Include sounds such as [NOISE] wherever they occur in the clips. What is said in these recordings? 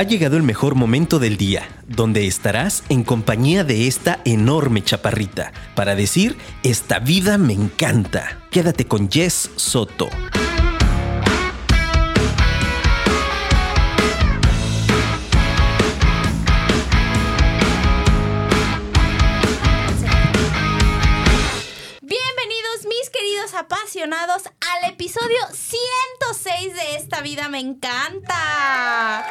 Ha llegado el mejor momento del día, donde estarás en compañía de esta enorme chaparrita, para decir, esta vida me encanta. Quédate con Jess Soto. Bienvenidos mis queridos apasionados episodio 106 de Esta vida me encanta.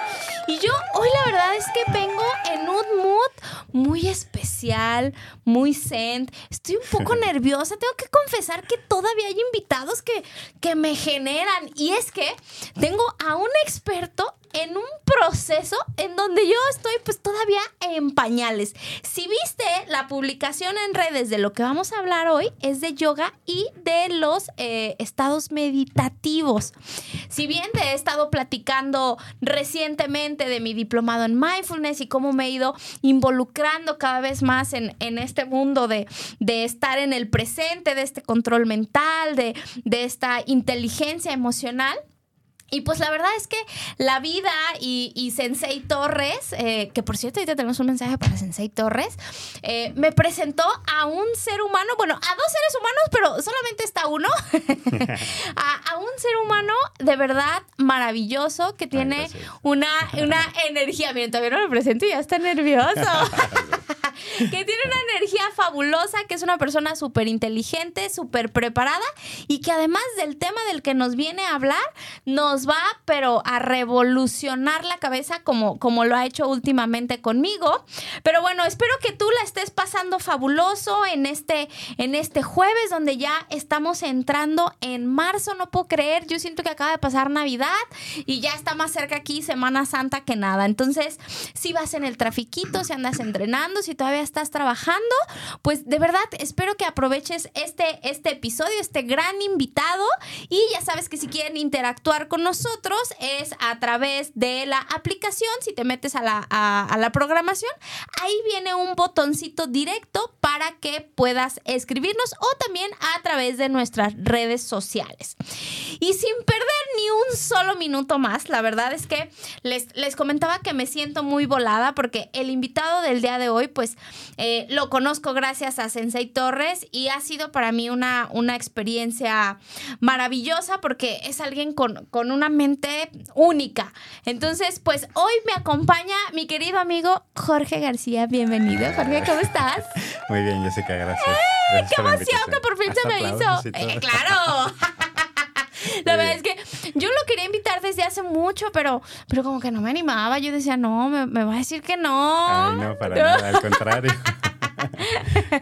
Y yo hoy la verdad es que vengo en un mood muy especial, muy zen. Estoy un poco [LAUGHS] nerviosa. Tengo que confesar que todavía hay invitados que, que me generan. Y es que tengo a un experto en un proceso en donde yo estoy pues todavía en pañales. Si viste la publicación en redes de lo que vamos a hablar hoy, es de yoga y de los eh, estados meditativos. Si bien te he estado platicando recientemente de mi diplomado en mindfulness y cómo me he ido involucrando cada vez más en, en este mundo de, de, estar en el presente, de este control mental, de, de esta inteligencia emocional. Y pues la verdad es que la vida y, y Sensei Torres, eh, que por cierto ahorita tenemos un mensaje para Sensei Torres, eh, me presentó a un ser humano, bueno, a dos seres humanos, pero solamente está uno, [LAUGHS] a, a, un ser humano de verdad maravilloso que tiene Ay, una, una energía, miren, todavía no lo presento y ya está nervioso. [LAUGHS] que tiene una energía fabulosa, que es una persona súper inteligente, súper preparada y que además del tema del que nos viene a hablar, nos va, pero a revolucionar la cabeza como, como lo ha hecho últimamente conmigo. Pero bueno, espero que tú la estés pasando fabuloso en este, en este jueves, donde ya estamos entrando en marzo. No puedo creer, yo siento que acaba de pasar Navidad y ya está más cerca aquí Semana Santa que nada. Entonces, si vas en el trafiquito, si andas entrenando, si todavía estás trabajando, pues de verdad espero que aproveches este, este episodio, este gran invitado. Y ya sabes que si quieren interactuar con nosotros es a través de la aplicación. Si te metes a la, a, la programación, ahí viene un botoncito directo para que puedas escribirnos o también a través de nuestras redes sociales. Y sin perder ni un solo minuto más, la verdad es que les, les comentaba que me siento muy volada porque el invitado del día de hoy, pues eh, lo conozco gracias a Sensei Torres y ha sido para mí una, una experiencia maravillosa porque es alguien con, con una mente única. Entonces, pues hoy me acompaña mi querido amigo Jorge García. Bienvenido, Jorge, ¿cómo estás? Muy bien, Jessica, gracias. ¡Eh, gracias ¡Qué emoción que por fin Hasta se me hizo! Eh, ¡Claro! [LAUGHS] La verdad es que yo lo quería invitar desde hace mucho, pero, pero como que no me animaba. Yo decía, no, me, me va a decir que no. Ay, no, para no. nada, al contrario. [LAUGHS]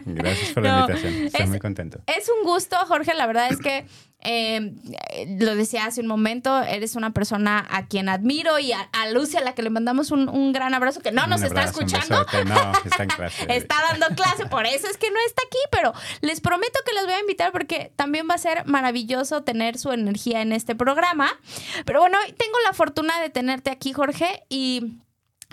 Gracias por no, la invitación. Estoy es, muy contento. Es un gusto, Jorge. La verdad es que eh, lo decía hace un momento, eres una persona a quien admiro y a, a Lucia, a la que le mandamos un, un gran abrazo, que no un nos abrazo, está escuchando. No, [LAUGHS] está en clase. está dando clase, por eso es que no está aquí, pero les prometo que los voy a invitar porque también va a ser maravilloso tener su energía en este programa. Pero bueno, tengo la fortuna de tenerte aquí, Jorge, y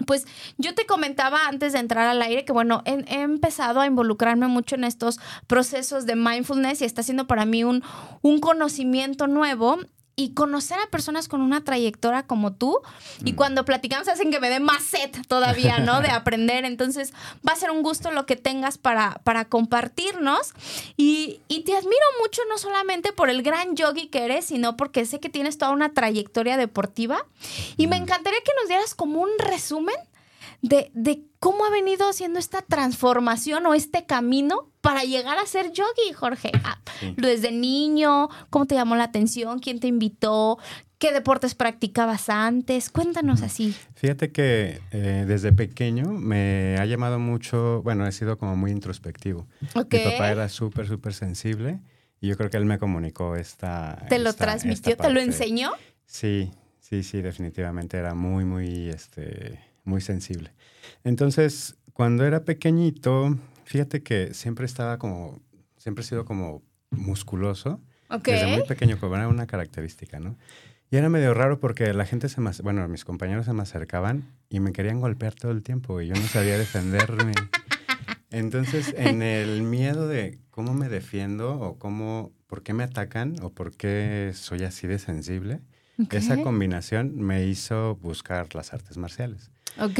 pues yo te comentaba antes de entrar al aire que bueno, he, empezado a involucrarme mucho en estos procesos de mindfulness y está siendo para mí un, un conocimiento nuevo y conocer a personas con una trayectoria como tú. Y mm. cuando platicamos hacen que me dé más sed todavía, ¿no? [LAUGHS] De aprender. Entonces va a ser un gusto lo que tengas para, para compartirnos. Y, y, te admiro mucho no solamente por el gran yogi que eres, sino porque sé que tienes toda una trayectoria deportiva. Y me encantaría que nos dieras como un resumen de, de cómo ha venido haciendo esta transformación o este camino para llegar a ser yogi, Jorge. Ah, sí. Desde niño, ¿cómo te llamó la atención? ¿Quién te invitó? ¿Qué deportes practicabas antes? Cuéntanos así. Fíjate que eh, desde pequeño me ha llamado mucho, bueno, he sido como muy introspectivo. Okay. Mi papá era súper, súper sensible y yo creo que él me comunicó esta... ¿Te lo transmitió? ¿Te lo enseñó? Sí, sí, sí, definitivamente era muy, muy, este, muy sensible. Entonces, cuando era pequeñito, fíjate que siempre estaba como, siempre he sido como musculoso. Okay. Desde muy pequeño, como era una característica, ¿no? Y era medio raro porque la gente se me, bueno, mis compañeros se me acercaban y me querían golpear todo el tiempo y yo no sabía defenderme. [LAUGHS] Entonces, en el miedo de cómo me defiendo o cómo, por qué me atacan o por qué soy así de sensible. Esa combinación me hizo buscar las artes marciales. Ok.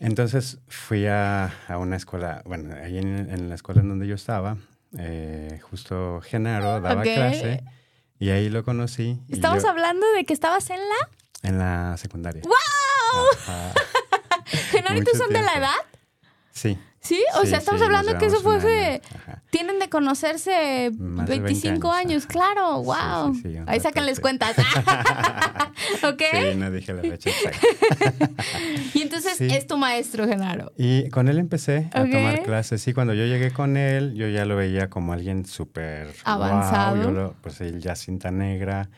Entonces fui a, a una escuela, bueno, ahí en, en la escuela en donde yo estaba, eh, justo Genaro daba clase y ahí lo conocí. y Estamos yo- hablando de que estabas en la. En la secundaria. ¡Wow! Ajá. [LAUGHS] ¿Genaritos Mucho son de la edad? Sí. ¿Sí? O Sí, sea, estamos sí, hablando que eso fue año. Tienen de conocerse Más de 20 25 años, claro, Sí, wow. sí, sí, Ahí sácanles cuentas. [LAUGHS] [LAUGHS] ok. Sí, no dije la fecha exacta. [LAUGHS] Y entonces Sí. es tu maestro, Genaro. Y con él empecé a tomar clases. Y cuando yo llegué con él, yo ya lo veía como alguien súper Avanzado. Yo lo, pues él ya cinta negra.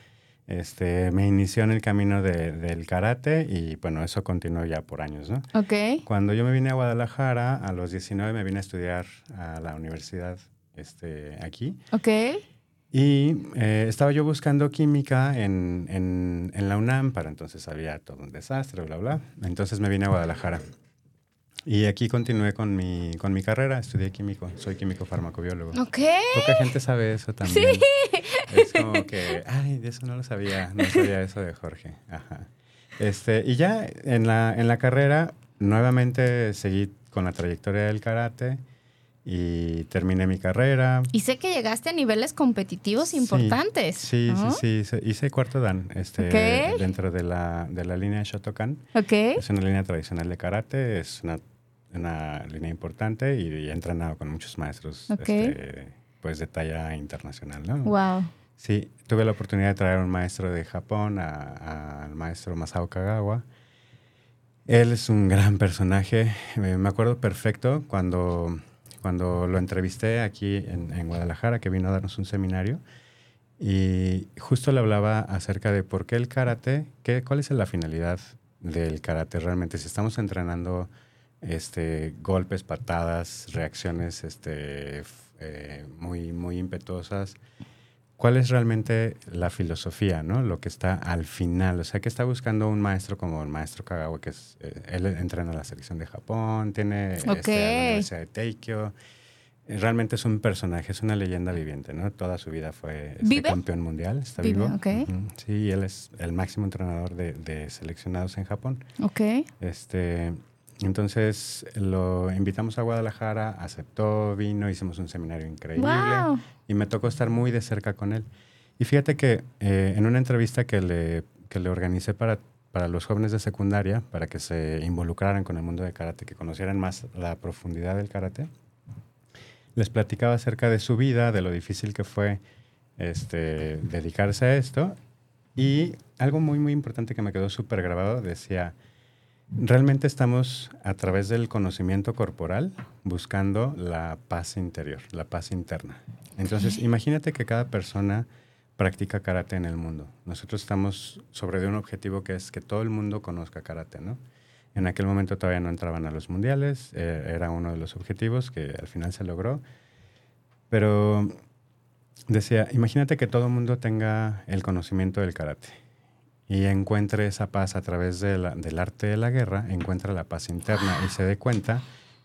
Este, me inició en el camino de- del karate y bueno, eso continuó ya por años, ¿no? Ok. Cuando yo me vine a Guadalajara, a los 19 me vine a estudiar a la universidad este, aquí. Ok. Y eh, estaba yo buscando química en, en, en la UNAM, para entonces había todo un desastre, bla, bla. Entonces me vine a Guadalajara. Y aquí continué con mi, con mi carrera, estudié químico, soy químico farmacobiólogo. Ok. Poca gente sabe eso también. Es [LAUGHS] como que, ay, de eso no lo sabía, no sabía eso de Jorge. Ajá. Este, y ya en la, en la carrera, nuevamente seguí con la trayectoria del karate y terminé mi carrera. Y sé que llegaste a niveles competitivos Sí, importantes. Sí, ¿no? sí, sí. Hice cuarto dan este, Ok. dentro de la, de la línea Shotokan. Ok. Es una línea tradicional de karate, es una, una línea importante y, he entrenado con muchos maestros Ok. este, pues de talla internacional. ¿no? Wow. Sí, tuve la oportunidad de traer a un maestro de Japón, al maestro Masao Kagawa. Él es un gran personaje. Me acuerdo perfecto cuando, cuando lo entrevisté aquí en, en Guadalajara, que vino a darnos un seminario. Y justo le hablaba acerca de por qué el karate, qué, cuál es la finalidad del karate realmente. Si estamos entrenando este, golpes, patadas, reacciones este, eh, muy, muy impetuosas, ¿cuál es realmente la filosofía, ¿no? Lo que está al final. O sea, que está buscando un maestro como el maestro Kagawa, que es, eh, él entrena en la selección de Japón, tiene este, a Ok. la Universidad de Teikyo. Eh, Realmente es un personaje, es una leyenda viviente, ¿no? Toda su vida fue este, campeón mundial, está Vive, vivo. ok. Ujú. Sí, él es el máximo entrenador de, de seleccionados en Japón. Ok. Este, entonces lo invitamos a Guadalajara, aceptó, vino, hicimos un seminario increíble Wow. y me tocó estar muy de cerca con él. Y fíjate que eh, en una entrevista que le, que le organicé para, para los jóvenes de secundaria, para que se involucraran con el mundo de karate, que conocieran más la profundidad del karate, les platicaba acerca de su vida, de lo difícil que fue este, dedicarse a esto. Y algo muy, muy importante que me quedó súper grabado decía, realmente estamos a través del conocimiento corporal buscando la paz interior, la paz interna. Entonces, imagínate que cada persona practica karate en el mundo. Nosotros estamos sobre de un objetivo que es que todo el mundo conozca karate, ¿no? En aquel momento todavía no entraban a los mundiales, eh, era uno de los objetivos que al final se logró. Pero decía, imagínate que todo el mundo tenga el conocimiento del karate y encuentre esa paz a través de la- del arte de la guerra, encuentra la paz interna y se dé cuenta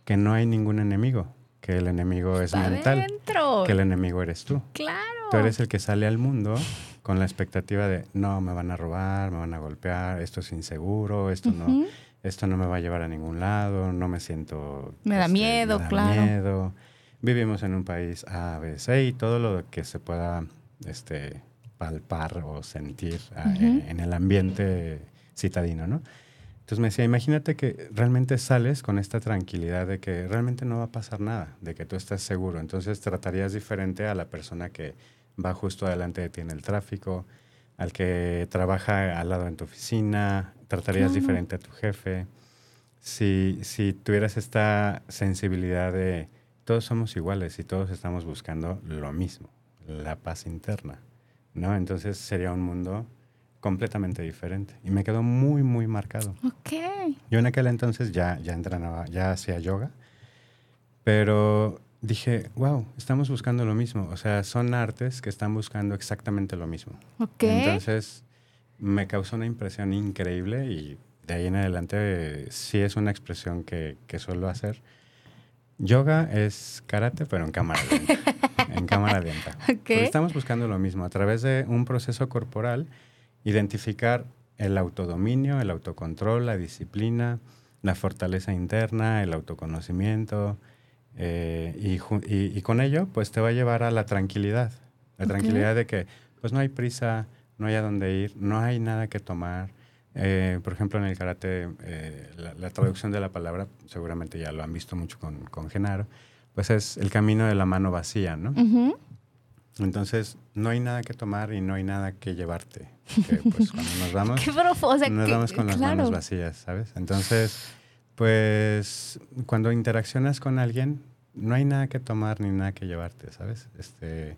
que no hay ningún enemigo, que el enemigo es mental, dentro. que el enemigo eres tú. Claro. Tú eres el que sale al mundo con la expectativa de, no, me van a robar, me van a golpear, esto es inseguro, esto no, esto no me va a llevar a ningún lado, no me siento... este, Me da miedo, me da claro. miedo. Vivimos en un país A, B, C y todo lo que se pueda este, palpar o sentir ah, en el ambiente citadino, ¿no? Entonces me decía, imagínate que realmente sales con esta tranquilidad de que realmente no va a pasar nada, de que tú estás seguro. Entonces tratarías diferente a la persona que va justo adelante de ti en el tráfico, al que trabaja al lado en tu oficina, tratarías Claro. diferente a tu jefe. Si, si tuvieras esta sensibilidad de todos somos iguales y todos estamos buscando lo mismo, la paz interna, ¿no? Entonces sería un mundo completamente diferente. Y me quedó muy, muy marcado. Ok. Yo en aquel entonces ya, ya entrenaba, ya hacía yoga, pero dije, wow, estamos buscando lo mismo. O sea, son artes que están buscando exactamente lo mismo. Ok. Entonces, me causó una impresión increíble y de ahí en adelante sí es una expresión que, que suelo hacer. Yoga es karate, pero en cámara lenta. [LAUGHS] en [LAUGHS] cámara lenta. Porque Ok. estamos buscando lo mismo a través de un proceso corporal identificar el autodominio, el autocontrol, la disciplina, la fortaleza interna, el autoconocimiento, eh, y, y, con ello, pues te va a llevar a la tranquilidad. La tranquilidad de que, pues no hay prisa, no hay a dónde ir, no hay nada que tomar. Eh, por ejemplo, en el karate, eh, la, traducción de la palabra, seguramente ya lo han visto mucho con, con Genaro, pues es el camino de la mano vacía, ¿no? Entonces, no hay nada que tomar y no hay nada que llevarte. pues cuando nos [LAUGHS] vamos, nos vamos con las manos vacías, ¿sabes? Entonces, pues cuando interaccionas con alguien, no hay nada que tomar ni nada que llevarte, ¿sabes? Este,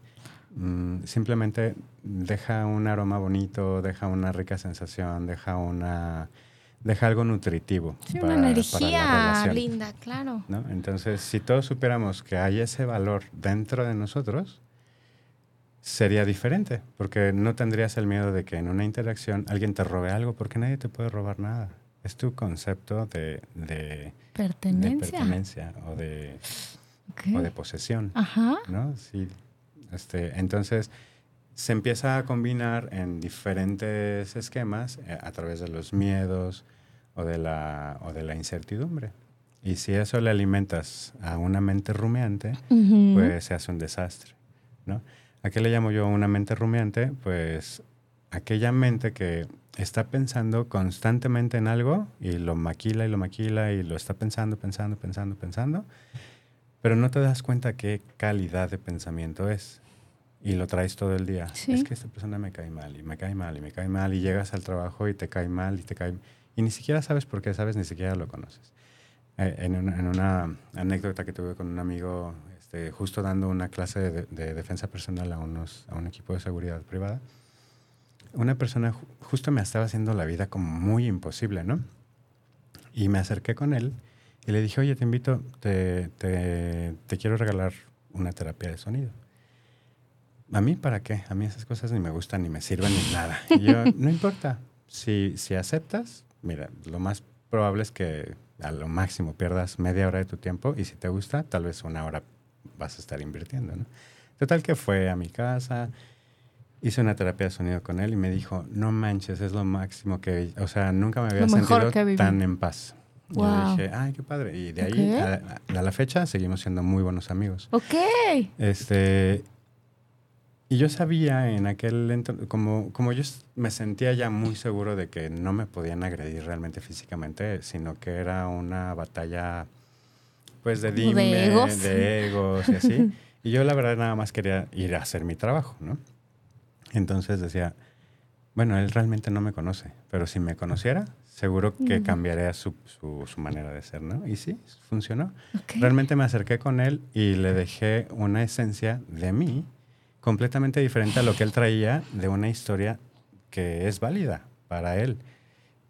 mm, simplemente deja un aroma bonito, deja una rica sensación, deja una deja algo nutritivo. Sí, una energía linda, claro. ¿no? Entonces, si todos supiéramos que hay ese valor dentro de nosotros, sería diferente, porque no tendrías el miedo de que en una interacción alguien te robe algo, porque nadie te puede robar nada es tu concepto de, de pertenencia. o, de, o de posesión. Ajá. ¿no? Sí, este, entonces, se empieza a combinar en diferentes esquemas eh, a través de los miedos o de, la, o de la incertidumbre. Y si eso le alimentas a una mente rumiante, pues se hace un desastre. ¿no? ¿A qué le llamo yo una mente rumiante? Pues aquella mente que está pensando constantemente en algo y lo maquila y lo maquila y lo está pensando, pensando, pensando, pensando, pero no te das cuenta qué calidad de pensamiento es. Y lo traes todo el día. Es que esta persona me cae mal y me cae mal y me cae mal y llegas al trabajo y te cae mal y te cae... Y ni siquiera sabes por qué, sabes, ni siquiera lo conoces. Eh, en, una, anécdota que tuve con un amigo, este, justo dando una clase de, de defensa personal a, unos, a un equipo de seguridad privada, una persona justo me estaba haciendo la vida como muy imposible, ¿no? Y me acerqué con él y le dije, oye, te invito, te, te, quiero regalar una terapia de sonido. ¿A mí para qué? A mí esas cosas ni me gustan, ni me sirven, ni nada. Y yo, [LAUGHS] no importa. Si, si aceptas, mira, lo más probable es que a lo máximo pierdas media hora de tu tiempo y si te gusta, tal vez una hora vas a estar invirtiendo, ¿no? Total que fue a mi casa, hice una terapia de sonido con él y me dijo, no manches, es lo máximo que, o sea, nunca me había sentido tan en paz. Yo dije, ay, qué padre. Y de ahí a, la fecha seguimos siendo muy buenos amigos. Ok. Este, y yo sabía en aquel, como, como yo me sentía ya muy seguro de que no me podían agredir realmente físicamente, sino que era una batalla, pues, de dime, de egos, de egos y así. [LAUGHS] y yo la verdad nada más quería ir a hacer mi trabajo, ¿no? Entonces decía, bueno, él realmente no me conoce, pero si me conociera, seguro que cambiaría su, su, manera de ser, ¿no? Y sí, funcionó. Realmente me acerqué con él y le dejé una esencia de mí completamente diferente a lo que él traía de una historia que es válida para él.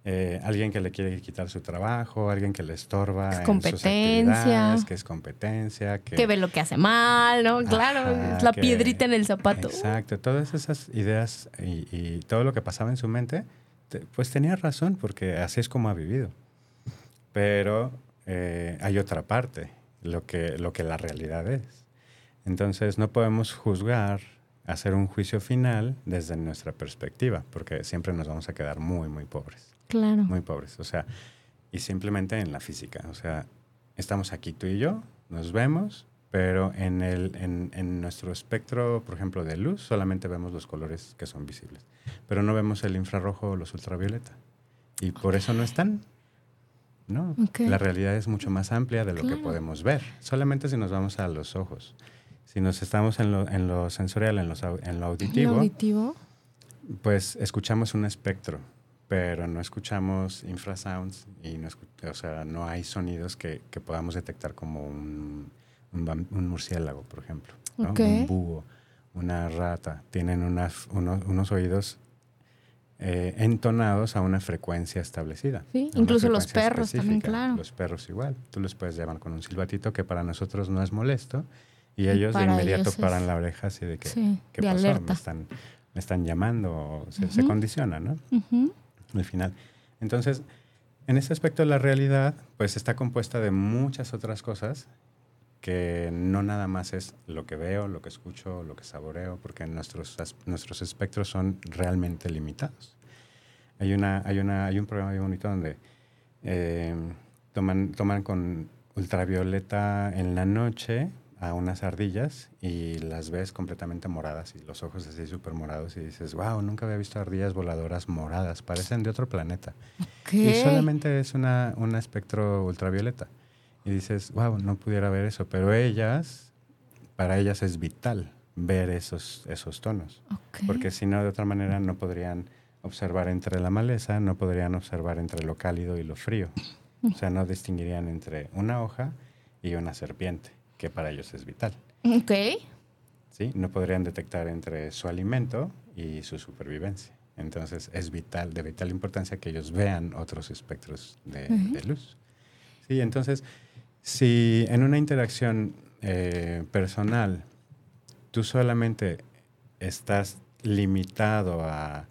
Eh, alguien que le quiere quitar su trabajo, alguien que le estorba es competencia. que es competencia, que, ve lo que hace mal, ¿no? claro, es la piedrita en el zapato. Exacto, todas esas ideas y, todo lo que pasaba en su mente, pues tenía razón, porque así es como ha vivido. Pero eh, hay otra parte, lo que, lo que la realidad es. Entonces no podemos juzgar, hacer un juicio final desde nuestra perspectiva, porque siempre nos vamos a quedar muy, muy pobres. Claro. Muy pobres. O sea, y simplemente en la física. O sea, estamos aquí tú y yo, nos vemos, pero en, el, en, en, nuestro espectro, por ejemplo, de luz, solamente vemos los colores que son visibles, pero no vemos el infrarrojo o los ultravioleta. Y por eso no están. ¿no? La realidad es mucho más amplia de lo que podemos ver, solamente si nos vamos a los ojos. Si nos estamos en lo, en lo sensorial, en, los, en lo auditivo, auditivo, pues escuchamos un espectro pero no escuchamos infrasounds y no, o sea, no hay sonidos que, que podamos detectar como un, un, murciélago, por ejemplo, un búho, una rata. Tienen unas, unos, oídos eh, entonados a una frecuencia establecida. Sí, incluso los perros también, claro. Los perros igual. Tú los puedes llamar con un silbatito que para nosotros no es molesto y ellos de inmediato paran la oreja así de que, ¿qué pasó? Me están, me están llamando, o se, uh condiciona, ¿no? al final. Entonces, en ese aspecto la realidad, pues está compuesta de muchas otras cosas que no nada más es lo que veo, lo que escucho, lo que saboreo, porque nuestros, nuestros espectros son realmente limitados. Hay, una, hay, una, hay un programa muy bonito donde eh, toman, toman con ultravioleta en la noche a unas ardillas y las ves completamente moradas y los ojos así súper morados y dices, wow, nunca había visto ardillas voladoras moradas, parecen de otro planeta. Y solamente es una, un espectro ultravioleta. Y dices, wow, no pudiera ver eso, pero ellas, para ellas es vital ver esos, esos tonos, porque si no, de otra manera no podrían observar entre la maleza, no podrían observar entre lo cálido y lo frío. O sea, no distinguirían entre una hoja y una serpiente que para ellos es vital. Ok. ¿Sí? No podrían detectar entre su alimento y su supervivencia. Entonces es vital, de vital importancia que ellos vean otros espectros de, luz. Sí, entonces, si en una interacción eh, personal tú solamente estás limitado a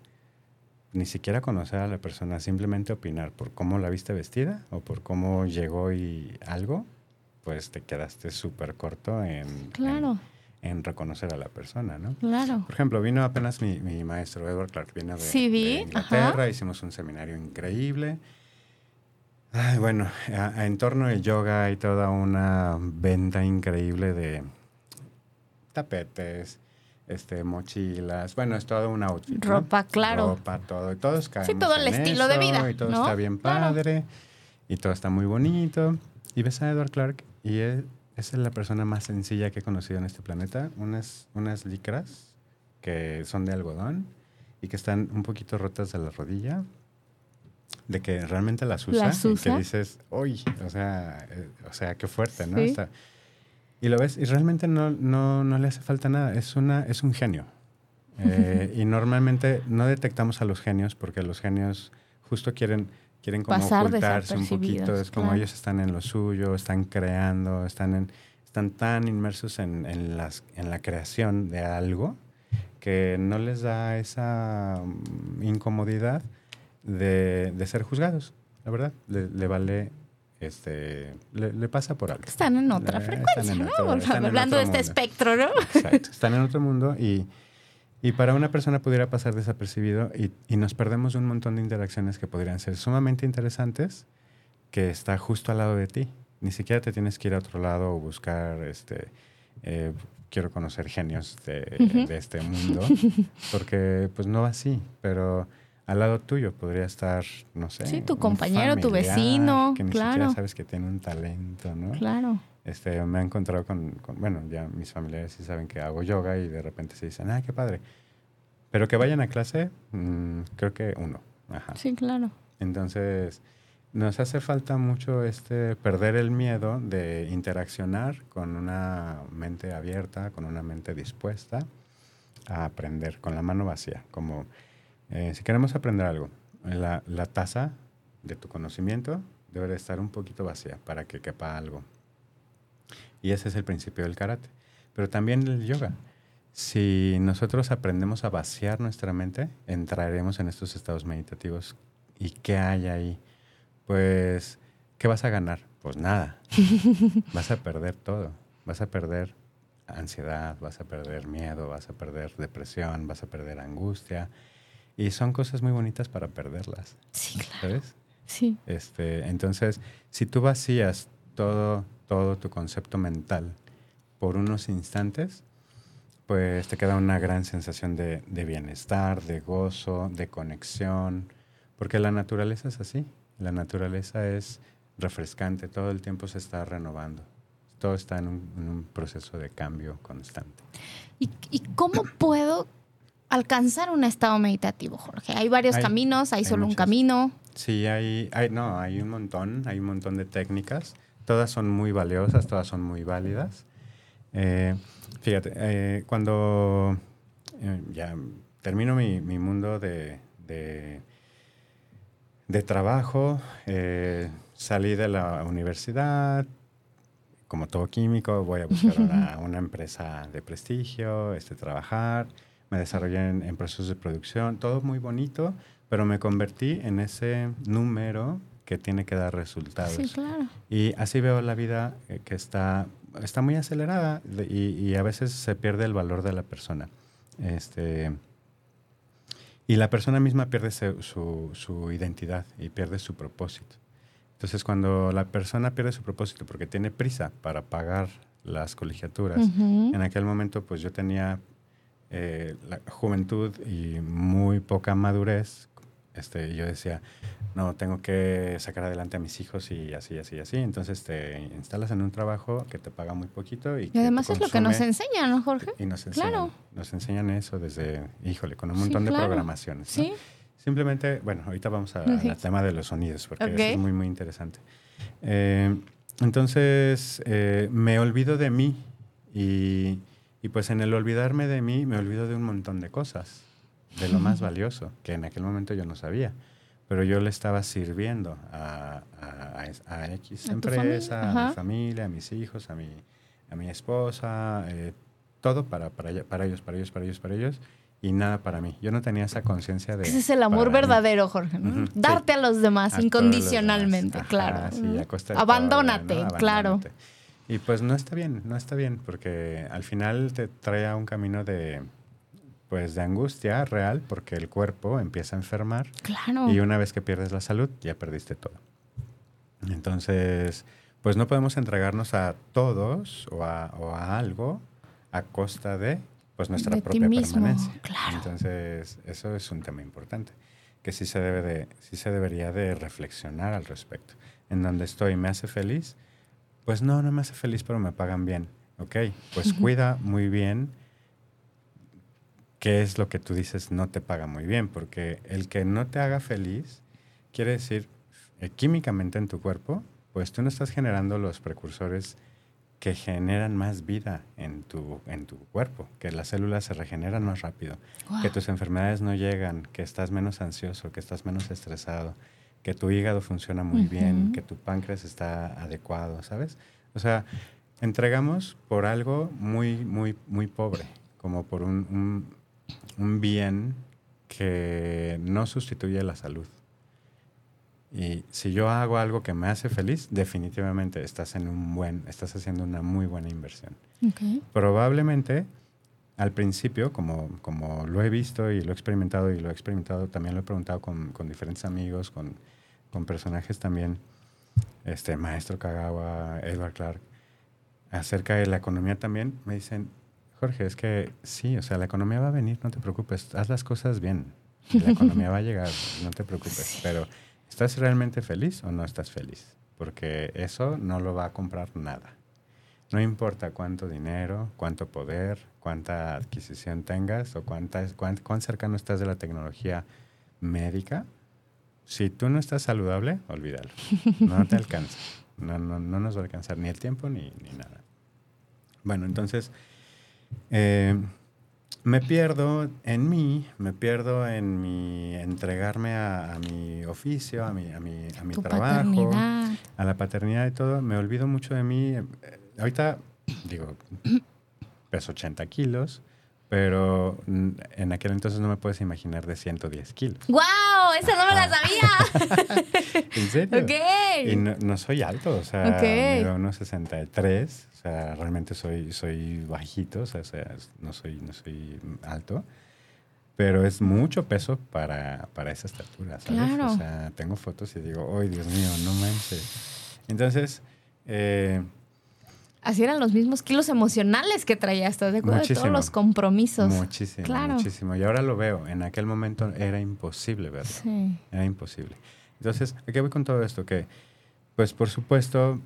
ni siquiera conocer a la persona, simplemente opinar por cómo la viste vestida o por cómo llegó y algo, pues te quedaste súper corto en, en, reconocer a la persona, ¿no? Claro. Por ejemplo, vino apenas mi, mi maestro Edward Clark, vino de, Inglaterra, hicimos un seminario increíble. Ay, bueno, en torno al yoga hay toda una venta increíble de tapetes, este, mochilas, bueno, es todo un outfit. Ropa, claro. Ropa, todo, y todos Sí, todo el estilo de vida. Y todo está bien padre, y todo está muy bonito. Y ves a Edward Clark y es, es la persona más sencilla que he conocido en este planeta. Unas, unas licras que son de algodón y que están un poquito rotas de la rodilla, de que realmente las usa, y que dices, uy, o sea, eh, o sea, qué fuerte, ¿no? y lo ves, y realmente no, no, no, le hace falta nada, es, una, es un genio. [LAUGHS] Eh, y normalmente no detectamos a los genios porque los genios justo quieren quieren como ocultarse un poquito, es como ellos están en lo suyo, están creando, están, en, están tan inmersos en, en, las, en la creación de algo que no les da esa mm, incomodidad de, de ser juzgados, la verdad, le, vale este, le, pasa por algo. Están en otra frecuencia, ¿no? Hablando de este espectro, ¿no? Exacto, están en otro mundo y, y para una persona pudiera pasar desapercibido y, y, nos perdemos un montón de interacciones que podrían ser sumamente interesantes que está justo al lado de ti. Ni siquiera te tienes que ir a otro lado o buscar, este, eh, quiero conocer genios de, de, este mundo, [LAUGHS] porque pues no va así, pero al lado tuyo podría estar, no sé. Sí, tu compañero, tu vecino, que ni claro. siquiera sabes que tiene un talento, ¿no? Claro. Este, me he encontrado con, bueno, ya mis familiares sí saben que hago yoga y de repente se dicen, ah, qué padre. Pero que vayan a clase, mm, creo que uno. Ajá. Sí, claro. Entonces, nos hace falta mucho este perder el miedo de interaccionar con una mente abierta, con una mente dispuesta a aprender, con la mano vacía. Como eh, si queremos aprender algo, la, la taza de tu conocimiento debe de estar un poquito vacía para que quepa algo. Y ese es el principio del karate. Pero también el yoga. Si nosotros aprendemos a vaciar nuestra mente, entraremos en estos estados meditativos. ¿Y qué hay ahí? Pues, ¿qué vas a ganar? Pues nada. [LAUGHS] vas a perder todo. Vas a perder ansiedad, vas a perder miedo, vas a perder depresión, vas a perder angustia. Y son cosas muy bonitas para perderlas. Sí, claro. ¿Sabes? Sí. Este, entonces, si tú vacías todo todo tu concepto mental por unos instantes, pues te queda una gran sensación de, bienestar, de gozo, de conexión, porque la naturaleza es así, la naturaleza es refrescante, todo el tiempo se está renovando, todo está en un, proceso de cambio constante. ¿Y, cómo [CLEARS THROAT] puedo alcanzar un estado meditativo, Jorge? Hay varios caminos, hay, solo un camino. Sí, hay, hay, no, hay un montón, hay un montón de técnicas. Todas son muy valiosas, todas son muy válidas. Eh, fíjate, eh, cuando eh, ya termino mi, mundo de, de, trabajo, salí de la universidad, como todo químico, voy a buscar una, [LAUGHS] una empresa de prestigio, este, trabajar, me desarrollé en, en, procesos de producción, todo muy bonito, pero me convertí en ese número que tiene que dar resultados. Sí, claro. Y así veo la vida eh, que está, está muy acelerada y, a veces se pierde el valor de la persona. Este, Y la persona misma pierde su, su, su identidad y pierde su propósito. Entonces, cuando la persona pierde su propósito porque tiene prisa para pagar las colegiaturas, Ujú. en aquel momento pues yo tenía eh, la juventud y muy poca madurez. Este, yo decía, no, tengo que sacar adelante a mis hijos y así, así, así. Entonces te instalas en un trabajo que te paga muy poquito y, Y que además es lo que nos enseñan, ¿no, Jorge? y nos enseñan, Claro. nos enseñan eso desde, híjole, con un Sí, montón de programaciones. ¿no? Sí. Simplemente, bueno, ahorita vamos a- Sí. al tema de los sonidos, porque eso es muy, muy interesante. Eh, entonces, eh, me olvido de mí y, y pues en el olvidarme de mí, me olvido de un montón de cosas, de lo más valioso, que en aquel momento yo no sabía. Pero yo le estaba sirviendo a, a, a a X empresa, a mi familia, a mis hijos, a mi, a mi esposa, eh, todo para, para, para ellos, para ellos, para ellos, para ellos, y nada para mí. Yo no tenía esa conciencia de... Ese es el amor mí. verdadero, Jorge. Darte a los demás A todos los incondicionalmente, claro. A costa de Abandónate, todo, ¿no? claro. Y pues no está bien, no está bien, porque al final te trae a un camino de, pues, de angustia real, porque el cuerpo empieza a enfermar Claro. y una vez que pierdes la salud, ya perdiste todo. Entonces, pues no podemos entregarnos a todos o a, o a algo a costa de pues nuestra De propia permanencia. claro. Entonces, eso es un tema importante que sí se debe de sí se debería de reflexionar al respecto. En donde estoy me hace feliz, pues no, no me hace feliz, pero me pagan bien. Ok, pues cuida muy bien qué es lo que tú dices no te paga muy bien, porque el que no te haga feliz quiere decir eh, químicamente en tu cuerpo, pues tú no estás generando los precursores que generan más vida en tu, en tu cuerpo, que las células se regeneran más rápido, que tus enfermedades no llegan, que estás menos ansioso, que estás menos estresado, que tu hígado funciona muy bien, que tu páncreas está adecuado, ¿sabes? O sea, entregamos por algo muy, muy, muy pobre, como por un, un, un bien que no sustituye la salud. Y si yo hago algo que me hace feliz, definitivamente estás en un buen, estás haciendo una muy buena inversión. Probablemente al principio, como, como lo he visto y lo he experimentado y lo he experimentado, también lo he preguntado con, con diferentes amigos, con, con personajes también, este Maestro Kagawa, Edward Clark, acerca de la economía también, me dicen, Jorge, es que sí, o sea, la economía va a venir, no te preocupes, haz las cosas bien. La economía va a llegar, no te preocupes. Pero, ¿estás realmente feliz o no estás feliz? Porque eso no lo va a comprar nada. No importa cuánto dinero, cuánto poder, cuánta adquisición tengas o cuánta, cuán, cuán cercano estás de la tecnología médica, si tú no estás saludable, olvídalo. No te alcanza. No, no, no nos va a alcanzar ni el tiempo ni, ni nada. Bueno, entonces, eh, me pierdo en mí, me pierdo en mi entregarme a, a mi oficio, a mi, a mi, a mi trabajo paternidad. a la paternidad y todo, me olvido mucho de mí. Eh, Ahorita, digo, [CLEARS THROAT] peso 80 kilos, pero en aquel entonces no me puedes imaginar de 110 kilos. ¡Wow! Esa no me la sabía. [LAUGHS] ¿En serio? ok. Y no, no soy alto, o sea, Ok. mido unos 63, o sea, realmente soy, soy bajito, o sea, o sea, no, soy, no soy alto, pero es mucho peso para, para esa estatura, ¿sabes? Claro. O sea, tengo fotos y digo, ¡ay, Dios mío, no manches! Entonces, eh, Así eran los mismos kilos emocionales que traía, ¿estás de acuerdo? De todos los compromisos. muchísimo, Claro. muchísimo. Y ahora lo veo, en aquel momento era imposible verlo. Sí. Era imposible. Entonces, ¿a qué voy con todo esto? Que, pues, por supuesto,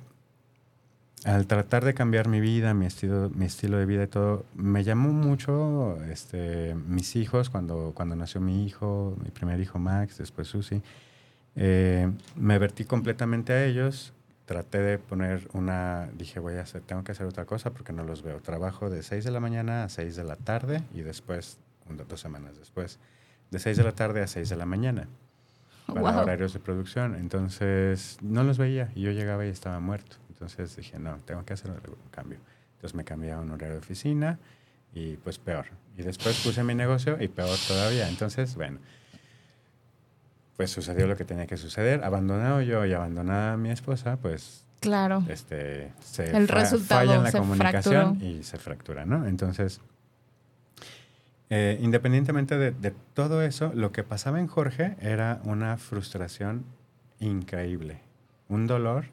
al tratar de cambiar mi vida, mi estilo, mi estilo de vida y todo, me llamó mucho este, mis hijos, cuando, cuando nació mi hijo, mi primer hijo Max, después Susi. Eh, me vertí completamente a ellos. Traté de poner una, dije, voy a hacer, tengo que hacer otra cosa porque no los veo. Trabajo de 6 de la mañana a 6 de la tarde y después, dos semanas después, de 6 de la tarde a 6 de la mañana para Wow. horarios de producción. Entonces, no los veía y yo llegaba y estaba muerto. Entonces dije, no, tengo que hacer algún cambio. Entonces me cambié a un horario de oficina y pues peor. Y después puse mi negocio y peor todavía. Entonces, bueno, pues sucedió lo que tenía que suceder. Abandonado yo y abandonada mi esposa, pues Claro. este, se El fa- resultado falla en la se comunicación fracturó. y se fractura, ¿no? Entonces, eh, independientemente de, de todo eso, lo que pasaba en Jorge era una frustración increíble, un dolor,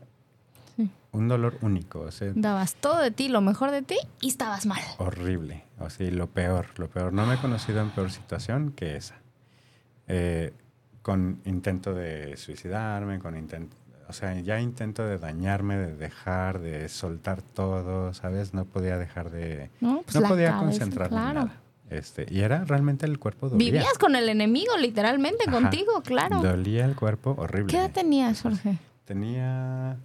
Sí. un dolor único, o sea, Dabas todo de ti, lo mejor de ti y estabas mal. horrible, o sea, lo peor, lo peor. No me he conocido en peor situación que esa. Eh, con intento de suicidarme, con intento, o sea, ya intento de dañarme, de dejar, de soltar todo, ¿sabes? No podía dejar de, No, pues no podía cabeza, concentrarme en claro. nada. Este, y era realmente el cuerpo dolía. Vivías con el enemigo, literalmente, Ajá. contigo, claro. Dolía el cuerpo horrible. ¿Qué edad tenías, Jorge? Tenía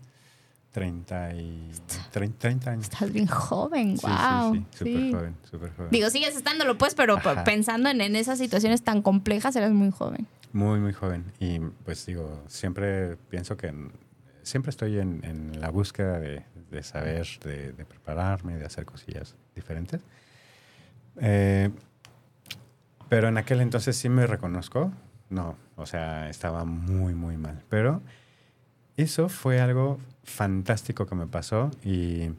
30 y 30, 30 años. Estás bien joven, Sí, wow. sí, sí, súper joven, súper joven. Digo, sigues estándolo, pues, pero Ajá. pensando en, en esas situaciones tan complejas, eras muy joven. Muy, muy joven. Y pues digo, siempre pienso que siempre estoy en, en la búsqueda de, de saber, de, de prepararme, de hacer cosillas diferentes. Eh, pero en aquel entonces sí me reconozco. No, o sea, estaba muy, muy mal. Pero eso fue algo fantástico que me pasó y,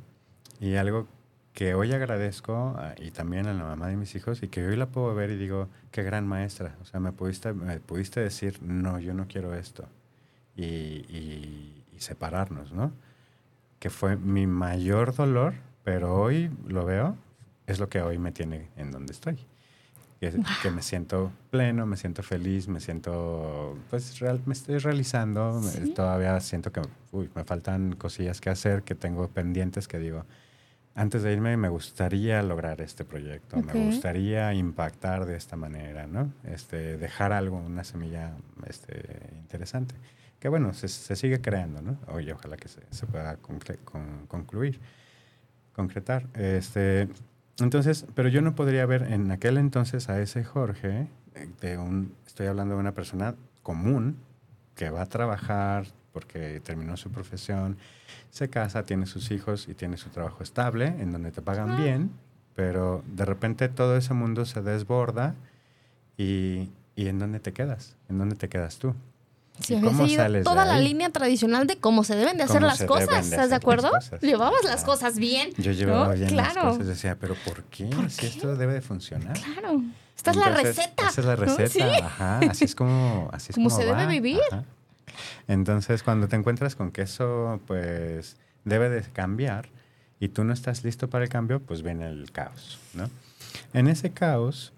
y algo que hoy agradezco ah, y también a la mamá de mis hijos y que hoy la puedo ver y digo, qué gran maestra. O sea, me pudiste, me pudiste decir, no, yo no quiero esto. Y, y- y separarnos, ¿no? Que fue mi mayor dolor, pero hoy lo veo, es lo que hoy me tiene en donde estoy. Que, que me siento pleno, me siento feliz, me siento, pues real, me estoy realizando. Sí. Todavía siento que uy, me faltan cosillas que hacer, que tengo pendientes que digo, antes de irme me gustaría lograr este proyecto, me gustaría impactar de esta manera, ¿no? Este, dejar algo, una semilla este, interesante. Que bueno, se, se sigue creando, ¿no? Oye, ojalá que se, se pueda concre- con- concluir, concretar. Este, entonces, pero yo no podría ver en aquel entonces a ese Jorge, eh, de un, estoy hablando de una persona común que va a trabajar porque terminó su profesión, se casa, tiene sus hijos y tiene su trabajo estable, en donde te pagan Ah. bien, pero de repente todo ese mundo se desborda y, y ¿en dónde te quedas? ¿En dónde te quedas tú? Si ¿Y habías cómo seguido toda la línea tradicional de cómo se deben de hacer las cosas, de ¿estás de las acuerdo? Llevabas las Ajá. cosas bien. Yo llevaba ¿no? bien claro, las cosas, decía, pero ¿por qué? ¿Por Si qué? esto debe de funcionar. Claro. Esta es la Entonces, receta. Esa es la ¿no? receta, Sí. ajá. Así es como, así es Como como se debe va, vivir. ajá. Entonces, cuando te encuentras con que eso, pues, debe de cambiar y tú no estás listo para el cambio, pues viene el caos, ¿no? En ese caos,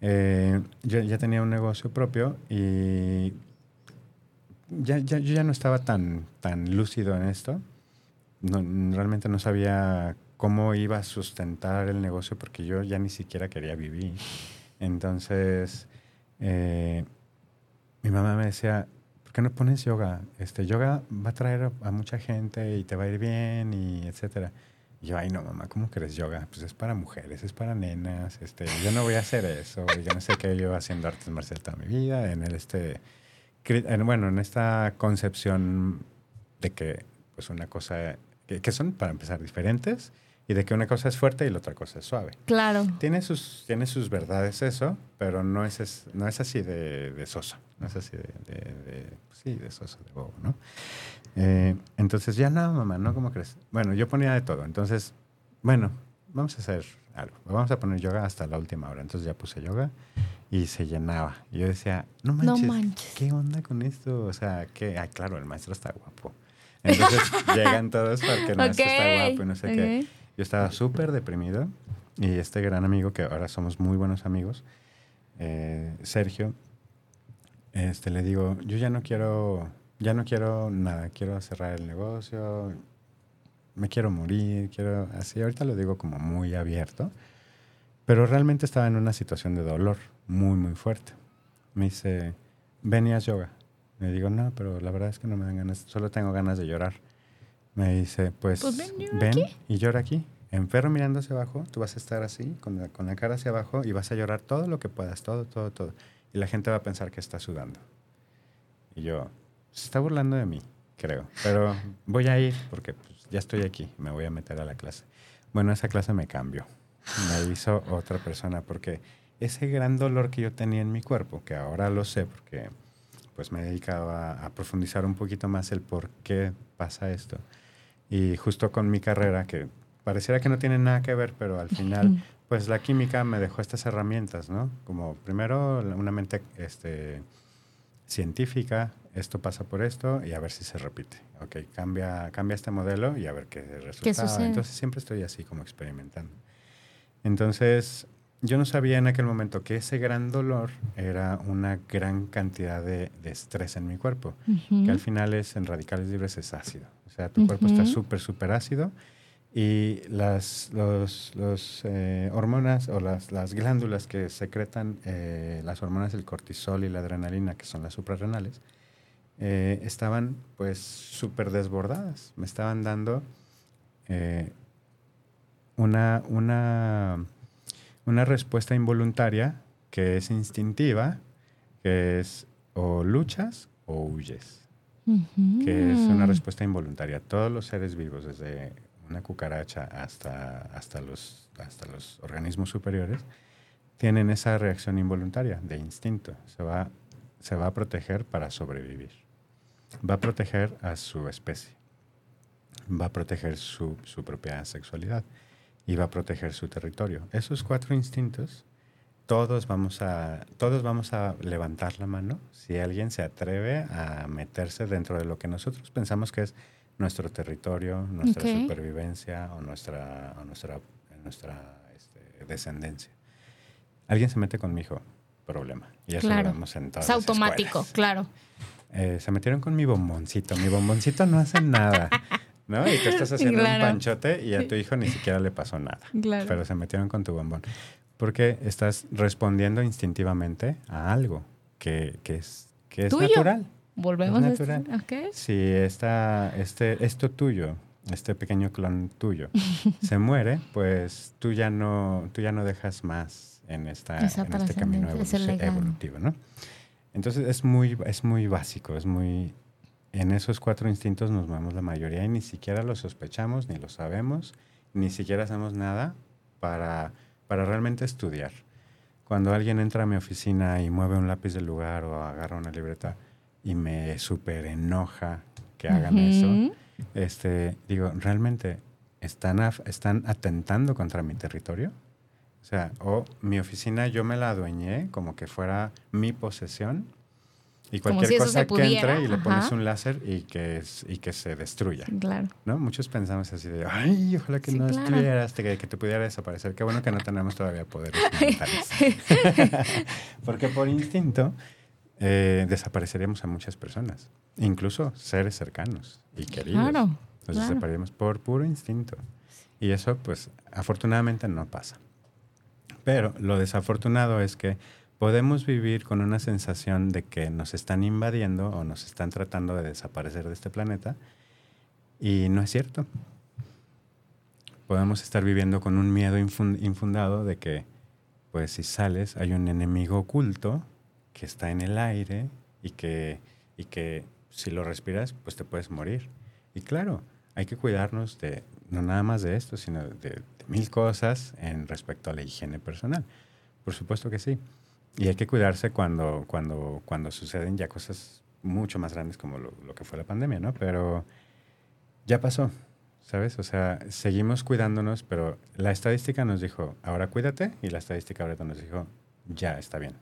eh, yo ya tenía un negocio propio y ya, ya- yo ya no estaba tan, tan lúcido en esto. No, realmente no sabía cómo iba a sustentar el negocio porque yo ya ni siquiera quería vivir. Entonces, eh, mi mamá me decía, ¿por qué no pones yoga? Este, yoga va a traer a, a mucha gente y te va a ir bien y etcétera. Y yo, ay no, mamá, ¿cómo crees yoga? Pues es para mujeres, es para nenas. Este, yo no voy a hacer eso. Yo no sé qué yo haciendo artes marciales toda mi vida. En el este, en- bueno, en esta concepción de que, pues una cosa, que, que son para empezar diferentes y de que una cosa es fuerte y la otra cosa es suave. Claro. Tiene sus, tiene sus verdades eso, pero no es, es- no es así de, de soso. No es así de, de- de- sí, de soso, de bobo, ¿no? Eh, entonces, ya no, mamá, ¿no? ¿Cómo crees? Bueno, yo ponía de todo. Entonces, bueno, vamos a hacer algo. Vamos a poner yoga hasta la última hora. Entonces ya puse yoga y se llenaba. Y yo decía, no No manches, manches. ¿qué onda con esto? O sea, que, ah, claro, el maestro está guapo. Entonces [LAUGHS] llegan todos porque el maestro está guapo y no sé qué. ok. Yo estaba súper deprimido y este gran amigo, que ahora somos muy buenos amigos, eh, Sergio, este, le digo, yo ya no quiero, ya no quiero nada, quiero cerrar el negocio, me quiero morir, quiero, así, ahorita lo digo como muy abierto, pero realmente estaba en una situación de dolor muy, muy fuerte. Me dice, ven y haz yoga. Le digo, no, pero la verdad es que no me dan ganas, solo tengo ganas de llorar. Me dice, pues, Pues ven, ven aquí. y llora aquí. Enfermo mirando hacia abajo, tú vas a estar así, con la, con la cara hacia abajo, y vas a llorar todo lo que puedas, todo, todo, todo. Y la gente va a pensar que estás sudando. Y yo, se está burlando de mí, creo. Pero voy a ir porque pues, ya estoy aquí, me voy a meter a la clase. Bueno, esa clase me cambió. Me hizo otra persona porque ese gran dolor que yo tenía en mi cuerpo, que ahora lo sé porque pues me he dedicado a, a profundizar un poquito más el por qué pasa esto. Y justo con mi carrera, que pareciera que no tiene nada que ver, pero al final [LAUGHS] pues la química me dejó estas herramientas, ¿no? Como primero una mente este, científica, esto pasa por esto y a ver si se repite. Ok, cambia, cambia este modelo y a ver qué resulta. Entonces siempre estoy así como experimentando. Entonces, yo no sabía en aquel momento que ese gran dolor era una gran cantidad de, estrés en mi cuerpo, que al final es en radicales libres es ácido. O sea, tu cuerpo está súper, súper ácido y las los, eh, hormonas o las, las, glándulas que secretan eh, las hormonas del cortisol y la adrenalina, que son las suprarrenales, eh, estaban pues súper desbordadas. Me estaban dando una, una una respuesta involuntaria que es instintiva, que es o luchas o huyes, que es una respuesta involuntaria. Todos los seres vivos, desde una cucaracha hasta, hasta, los, hasta los organismos superiores, tienen esa reacción involuntaria de instinto. Se va, se va a proteger para sobrevivir. Va a proteger a su especie. Va a proteger su, su propia sexualidad y va a proteger su territorio. Esos cuatro instintos, todos vamos a, todos vamos a levantar la mano si alguien se atreve a meterse dentro de lo que nosotros pensamos que es nuestro territorio, nuestra supervivencia o nuestra, nuestra, nuestra este, descendencia. Alguien se mete con mi hijo, problema. Y eso lo vemos en todas Es automático, claro. Eh, se metieron con mi bomboncito. Mi bomboncito no hace nada. ¿no? Y tú estás haciendo un panchote y a tu hijo ni siquiera le pasó nada. Pero se metieron con tu bombón. Porque estás respondiendo instintivamente a algo que, es, que es natural. Volvemos a natural. Si esta, este, esto tuyo, este pequeño clon tuyo, [LAUGHS] se muere, pues tú ya no, tú ya no dejas más en, esta, en este camino evolutivo, ¿no? Entonces es muy, es muy básico, es muy en esos cuatro instintos nos movemos la mayoría y ni siquiera lo sospechamos, ni lo sabemos, ni siquiera hacemos nada para, para realmente estudiar. Cuando alguien entra a mi oficina y mueve un lápiz del lugar o agarra una libreta y me súper enoja que hagan eso, este, digo, ¿realmente están, están atentando contra mi territorio? O sea, o mi oficina yo me la adueñé como que fuera mi posesión y cualquier cosa que entre y le pones un láser y que, y que se destruya. Claro. ¿no? Muchos pensamos así de, ay, ojalá que no estuvieras, que, que, te pudiera desaparecer. Qué bueno que no tenemos todavía poderes [LAUGHS] mentales. [LAUGHS] Porque por instinto eh, desapareceríamos a muchas personas, incluso seres cercanos y queridos. Claro. Nos desapareceríamos por puro instinto. Y eso, pues, afortunadamente no pasa. Pero lo desafortunado es que podemos vivir con una sensación de que nos están invadiendo o nos están tratando de desaparecer de este planeta y no es cierto. Podemos estar viviendo con un miedo infundado de que, pues si sales, hay un enemigo oculto que está en el aire y que, y que si lo respiras, pues te puedes morir. Y claro, hay que cuidarnos de no nada más de esto, sino de, mil cosas en respecto a la higiene personal. Por supuesto que sí. Y hay que cuidarse cuando, cuando, cuando suceden ya cosas mucho más grandes como lo, que fue la pandemia, ¿no? Pero ya pasó, ¿sabes? O sea, seguimos cuidándonos, pero la estadística nos dijo, ahora cuídate, y la estadística ahorita nos dijo, ya está bien,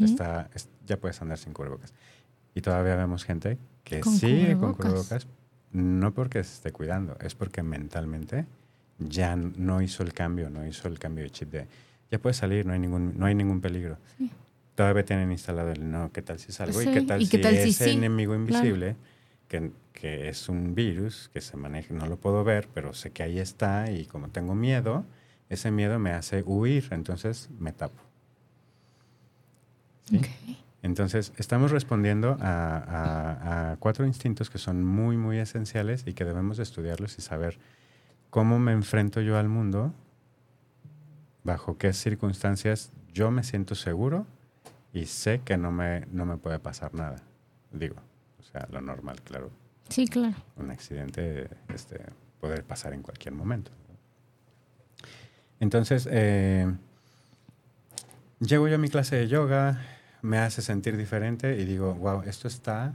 está, ya puedes andar sin cubrebocas. Y todavía vemos gente que sigue con cubrebocas, no porque se esté cuidando, es porque mentalmente ya no hizo el cambio, no hizo el cambio de chip de ya puedes salir, no hay ningún, no hay ningún peligro. Todavía tienen instalado el no, ¿qué tal si salgo? ¿Y qué tal si ese enemigo invisible, que, que, es un virus que se maneja, no lo puedo ver, pero sé que ahí está y como tengo miedo, ese miedo me hace huir, entonces me tapo. Entonces, estamos respondiendo a, a, cuatro instintos que son muy, muy esenciales y que debemos estudiarlos y saber cómo me enfrento yo al mundo bajo qué circunstancias yo me siento seguro y sé que no me, no me puede pasar nada. Digo, o sea, lo normal, claro. Sí, claro. Un accidente este, puede pasar en cualquier momento. Entonces, eh, llego yo a mi clase de yoga, me hace sentir diferente y digo, wow, esto está,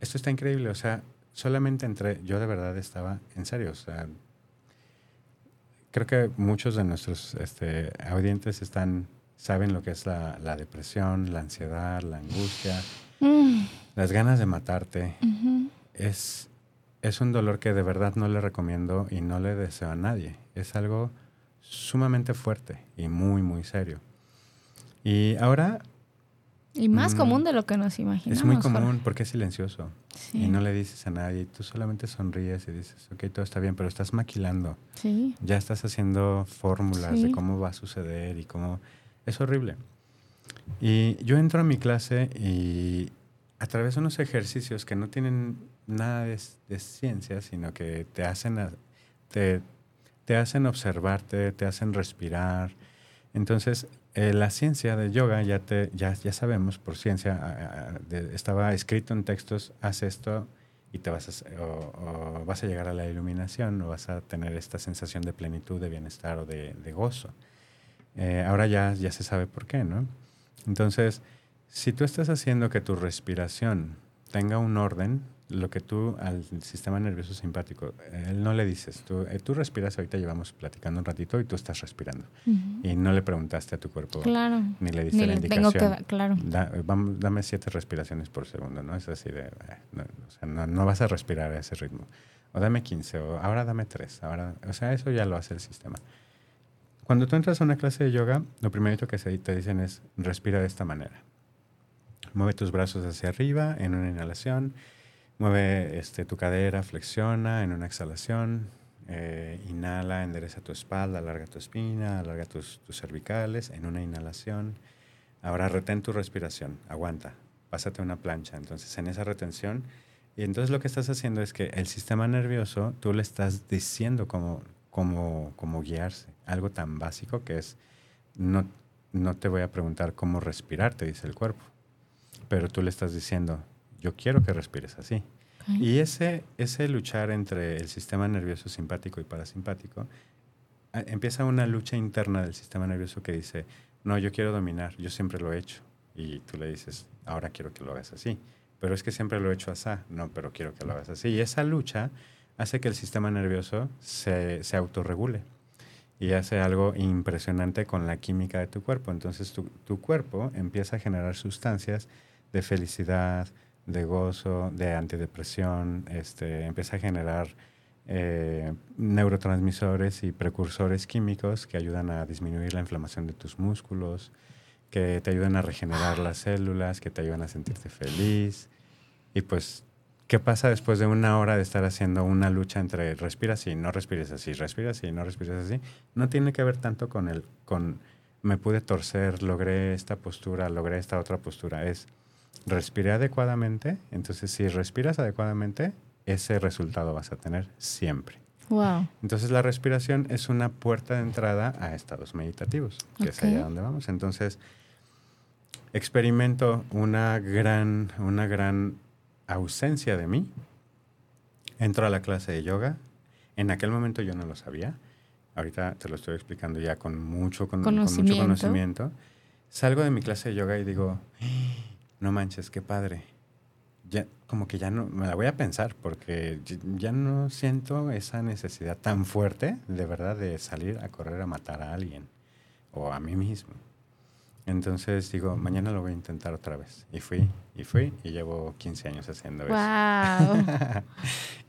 esto está increíble. O sea, solamente entré, yo de verdad estaba en serio, o sea, creo que muchos de nuestros este, audientes están, saben lo que es la, la depresión, la ansiedad, la angustia, Mm, las ganas de matarte. Es, es un dolor que de verdad no le recomiendo y no le deseo a nadie. Es algo sumamente fuerte y muy, muy serio. Y ahora Y más Mm. común de lo que nos imaginamos. es muy Jorge. común porque es silencioso Sí. y no le dices a nadie. Tú solamente sonríes y dices, ok, todo está bien, pero estás maquilando. Sí. Ya estás haciendo fórmulas Sí. de cómo va a suceder y cómo... Es horrible. Y yo entro a mi clase y a través de unos ejercicios que no tienen nada de, de ciencia, sino que te hacen, te, te hacen observarte, te hacen respirar. Entonces, eh, la ciencia de yoga, ya, te, ya, ya sabemos por ciencia, estaba escrito en textos, haz esto y te vas a, o, vas a llegar a la iluminación o vas a tener esta sensación de plenitud, de bienestar o de, de gozo. Eh, ahora ya, ya se sabe por qué, ¿no? Entonces, si tú estás haciendo que tu respiración tenga un orden, lo que tú al sistema nervioso simpático, él no le dices, tú, eh, tú respiras, ahorita llevamos platicando un ratito y tú estás respirando. Y no le preguntaste a tu cuerpo, Claro. ni le diste Ni la le tengo indicación. que. Claro. Da- vamos, dame siete respiraciones por segundo, ¿no? Es así de, eh, no, o sea, no, no vas a respirar a ese ritmo. O dame 15, o ahora dame 3. Ahora, o sea, eso ya lo hace el sistema. Cuando tú entras a una clase de yoga, lo primerito que te dicen es respira de esta manera. Mueve tus brazos hacia arriba en una inhalación, mueve este, tu cadera, flexiona en una exhalación, eh, inhala, endereza tu espalda, alarga tu espina, alarga tus, tus cervicales en una inhalación. Ahora retén tu respiración, aguanta, pásate una plancha. Entonces, en esa retención, y entonces lo que estás haciendo es que el sistema nervioso, tú le estás diciendo cómo, cómo, cómo guiarse. Algo tan básico que es, no, no te voy a preguntar cómo respirar, te dice el cuerpo, pero tú le estás diciendo, yo quiero que respires así. Y ese, ese luchar entre el sistema nervioso simpático y parasimpático, a- empieza una lucha interna del sistema nervioso que dice, no, yo quiero dominar, yo siempre lo he hecho. Y tú le dices, ahora quiero que lo hagas así. Pero es que siempre lo he hecho así. No, pero quiero que lo hagas así. Y esa lucha hace que el sistema nervioso se, se autorregule. Y hace algo impresionante con la química de tu cuerpo. Entonces tu, tu cuerpo empieza a generar sustancias de felicidad, de gozo, de antidepresión, este, empieza a generar eh, neurotransmisores y precursores químicos que ayudan a disminuir la inflamación de tus músculos, que te ayudan a regenerar las células, que te ayudan a sentirte feliz. Y pues, ¿qué pasa después de una hora de estar haciendo una lucha entre respiras y no respires así, respiras y no respires así? No tiene que ver tanto con el, con me pude torcer, logré esta postura, logré esta otra postura. Es respiré adecuadamente, entonces si respiras adecuadamente, ese resultado vas a tener siempre. Wow. Entonces la respiración es una puerta de entrada a estados meditativos, que es Ok. allá donde vamos. Entonces experimento una gran, una gran ausencia de mí. Entro a la clase de yoga. En aquel momento yo no lo sabía. Ahorita te lo estoy explicando ya con mucho, con, con mucho Conocimiento. conocimiento. Salgo de mi clase de yoga y digo, no manches, qué padre. Ya, como que ya no, me la voy a pensar porque ya- no siento esa necesidad tan fuerte, de verdad, de salir a correr a matar a alguien o a mí mismo. Entonces digo, mañana lo voy a intentar otra vez. Y fui, y fui, y llevo 15 años haciendo eso. Wow.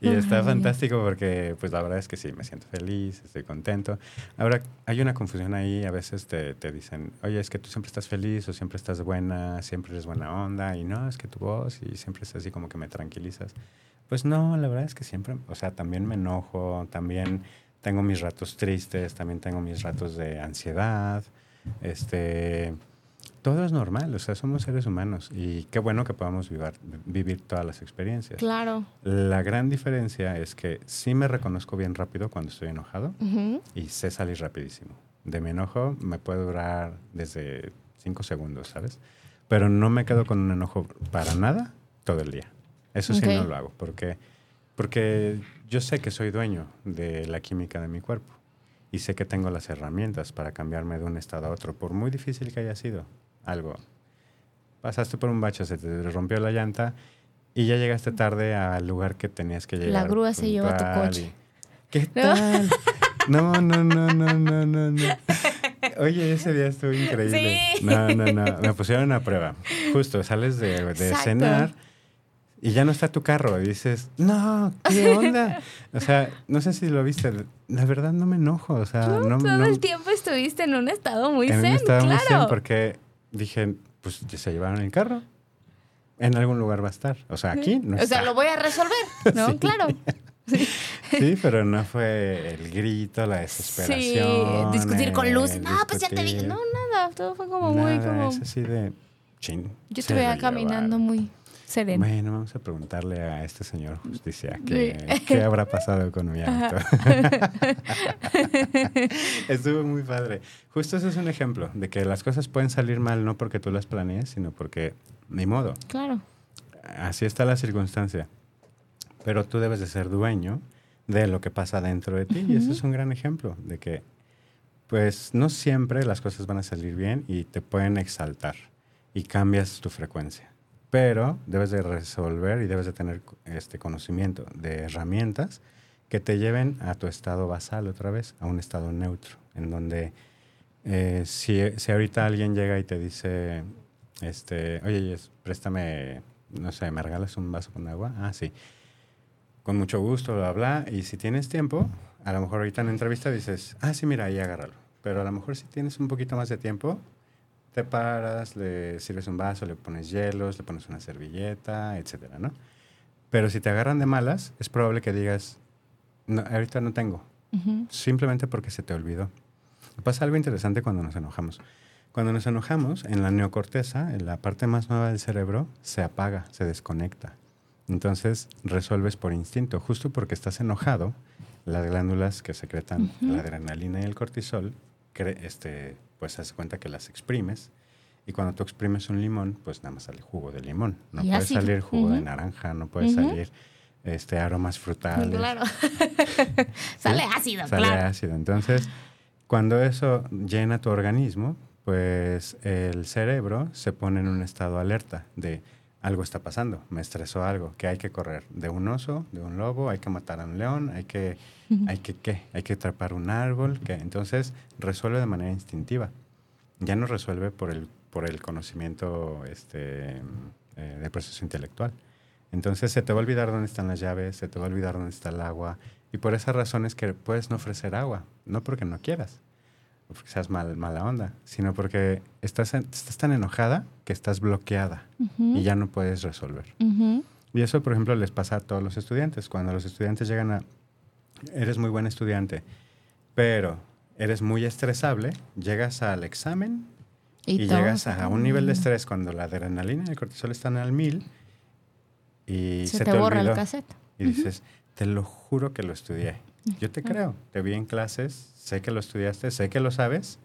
[LAUGHS] y está fantástico porque, pues la verdad es que sí, me siento feliz, estoy contento. Ahora, hay una confusión ahí, a veces te, te dicen, oye, es que tú siempre estás feliz o siempre estás buena, siempre eres buena onda, y no, es que tu voz y siempre es así como que me tranquilizas. Pues no, la verdad es que siempre, o sea, también me enojo, también tengo mis ratos tristes, también tengo mis ratos de ansiedad, este... Todo es normal, o sea, somos seres humanos y qué bueno que podamos vivar- vivir todas las experiencias. claro. La gran diferencia es que sí me reconozco bien rápido cuando estoy enojado Ujú. y sé salir rapidísimo. De mi enojo me puede durar desde cinco segundos, ¿sabes? Pero no me quedo con un enojo para nada todo el día. Eso sí Ok. no lo hago, porque, porque yo sé que soy dueño de la química de mi cuerpo y sé que tengo las herramientas para cambiarme de un estado a otro, por muy difícil que haya sido algo. Pasaste por un bache, se te rompió la llanta y ya llegaste tarde al lugar que tenías que llegar. La grúa se llevó tu puntual coche. ¿Qué tal? No, no, no, no, no, no, no. Oye, ese día estuvo increíble. Sí. No, no, no. Me pusieron a prueba. Justo, sales de, de cenar y ya no está tu carro. Y dices, no, ¿qué onda? O sea, no sé si lo viste. La verdad no me enojo. O sea, no, Todo no- el tiempo estuviste en un estado muy en un zen, estado muy claro. zen porque dije, pues ya se llevaron el carro. En algún lugar va a estar. O sea, aquí no o sea, está. lo voy a resolver, ¿no? [LAUGHS] Sí. Claro. [LAUGHS] Sí, pero no fue el grito, la desesperación. Sí, discutir con luz. No, pues ya te discutir. No, nada. Todo fue como muy Nada, como. Es así de chin. Yo te veía caminando llevaron. muy sereno. Bueno, vamos a preguntarle a este señor justicia Sí. qué, [LAUGHS] qué habrá pasado con mi auto. [LAUGHS] Estuvo muy padre. Justo ese es un ejemplo de que las cosas pueden salir mal no porque tú las planees, sino porque ni modo. Claro. Así está la circunstancia. Pero tú debes de ser dueño de lo que pasa dentro de ti. Y ese es un gran ejemplo de que, pues, no siempre las cosas van a salir bien y te pueden exaltar y cambias tu frecuencia. Pero debes de resolver y debes de tener este conocimiento de herramientas que te lleven a tu estado basal otra vez, a un estado neutro, en donde eh, si, si ahorita alguien llega y te dice, este, oye, Jess, préstame, no sé, ¿me regalas un vaso con agua? Ah, sí. Con mucho gusto, bla, bla. Y si tienes tiempo, a lo mejor ahorita en entrevista dices, ah, sí, mira, ahí agárralo. Pero a lo mejor si tienes un poquito más de tiempo, te paras, le sirves un vaso, le pones hielos, le pones una servilleta, etcétera, ¿no? Pero si te agarran de malas, es probable que digas, no, ahorita no tengo, Ujú. simplemente porque se te olvidó. Pasa algo interesante cuando nos enojamos. Cuando nos enojamos, en la neocorteza, en la parte más nueva del cerebro, se apaga, se desconecta. Entonces resuelves por instinto, justo porque estás enojado, las glándulas que secretan la adrenalina y el cortisol, este, pues hace cuenta que las exprimes. Y cuando tú exprimes un limón, pues nada más sale jugo de limón. No puede salir jugo de naranja, no puede salir este, aromas frutales. Claro. [LAUGHS] [LAUGHS] Sale ácido, Sale claro. ácido. Entonces, cuando eso llena tu organismo, pues el cerebro se pone en un estado alerta de algo está pasando, me estresó algo, que hay que correr de un oso, de un lobo, hay que matar a un león, hay que, hay que qué, hay que trepar un árbol, que entonces resuelve de manera instintiva. Ya no resuelve por el, por el conocimiento este, eh, del proceso intelectual. Entonces se te va a olvidar dónde están las llaves, se te va a olvidar dónde está el agua, y por esa razón es que puedes no ofrecer agua, no porque no quieras, seas mal, mala onda, sino porque estás, en- estás tan enojada que estás bloqueada Ujú. y ya no puedes resolver. Ujú. Y eso, por ejemplo, les pasa a todos los estudiantes. Cuando los estudiantes llegan a, eres muy buen estudiante, pero eres muy estresable, llegas al examen y, todo llegas a te un nivel de estrés cuando la adrenalina y el cortisol están al mil y Se, se, te, borra olvidó. el cassette. Y dices, te lo juro que lo estudié. Yo te creo, te vi en clases, sé que lo estudiaste, sé que lo sabes,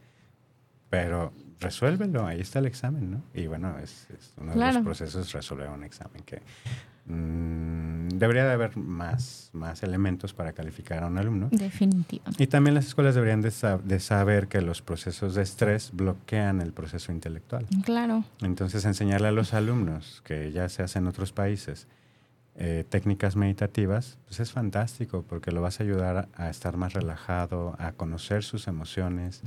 pero resuélvelo, ahí está el examen, ¿no? Y bueno, es, es uno de Claro. los procesos resolver un examen que mm, debería de haber más, más elementos para calificar a un alumno. Definitivamente. Y también las escuelas deberían de, sa- de saber que los procesos de estrés bloquean el proceso intelectual. Claro. Entonces, enseñarle a los alumnos, que ya se hace en otros países, eh, técnicas meditativas, pues es fantástico porque lo vas a ayudar a, estar más relajado, a conocer sus emociones,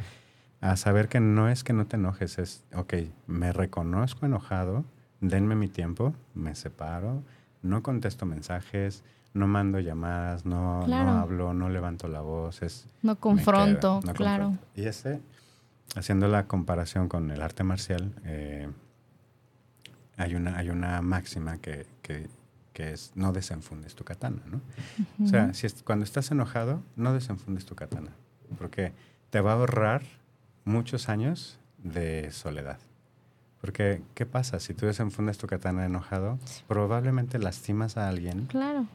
a saber que no es que no te enojes, es, ok, me reconozco enojado, denme mi tiempo, me separo, no contesto mensajes, no mando llamadas, no, Claro. no hablo, no levanto la voz, es No confronto, quedo, no claro. confronto. Y ese, haciendo la comparación con el arte marcial, eh, hay, una, hay una máxima que, que- que es no desenfundes tu katana, ¿no? O sea, si es- cuando estás enojado, no desenfundes tu katana, porque te va a ahorrar muchos años de soledad. Porque, ¿qué pasa? Si tú desenfundes tu katana enojado, probablemente lastimas a alguien Claro.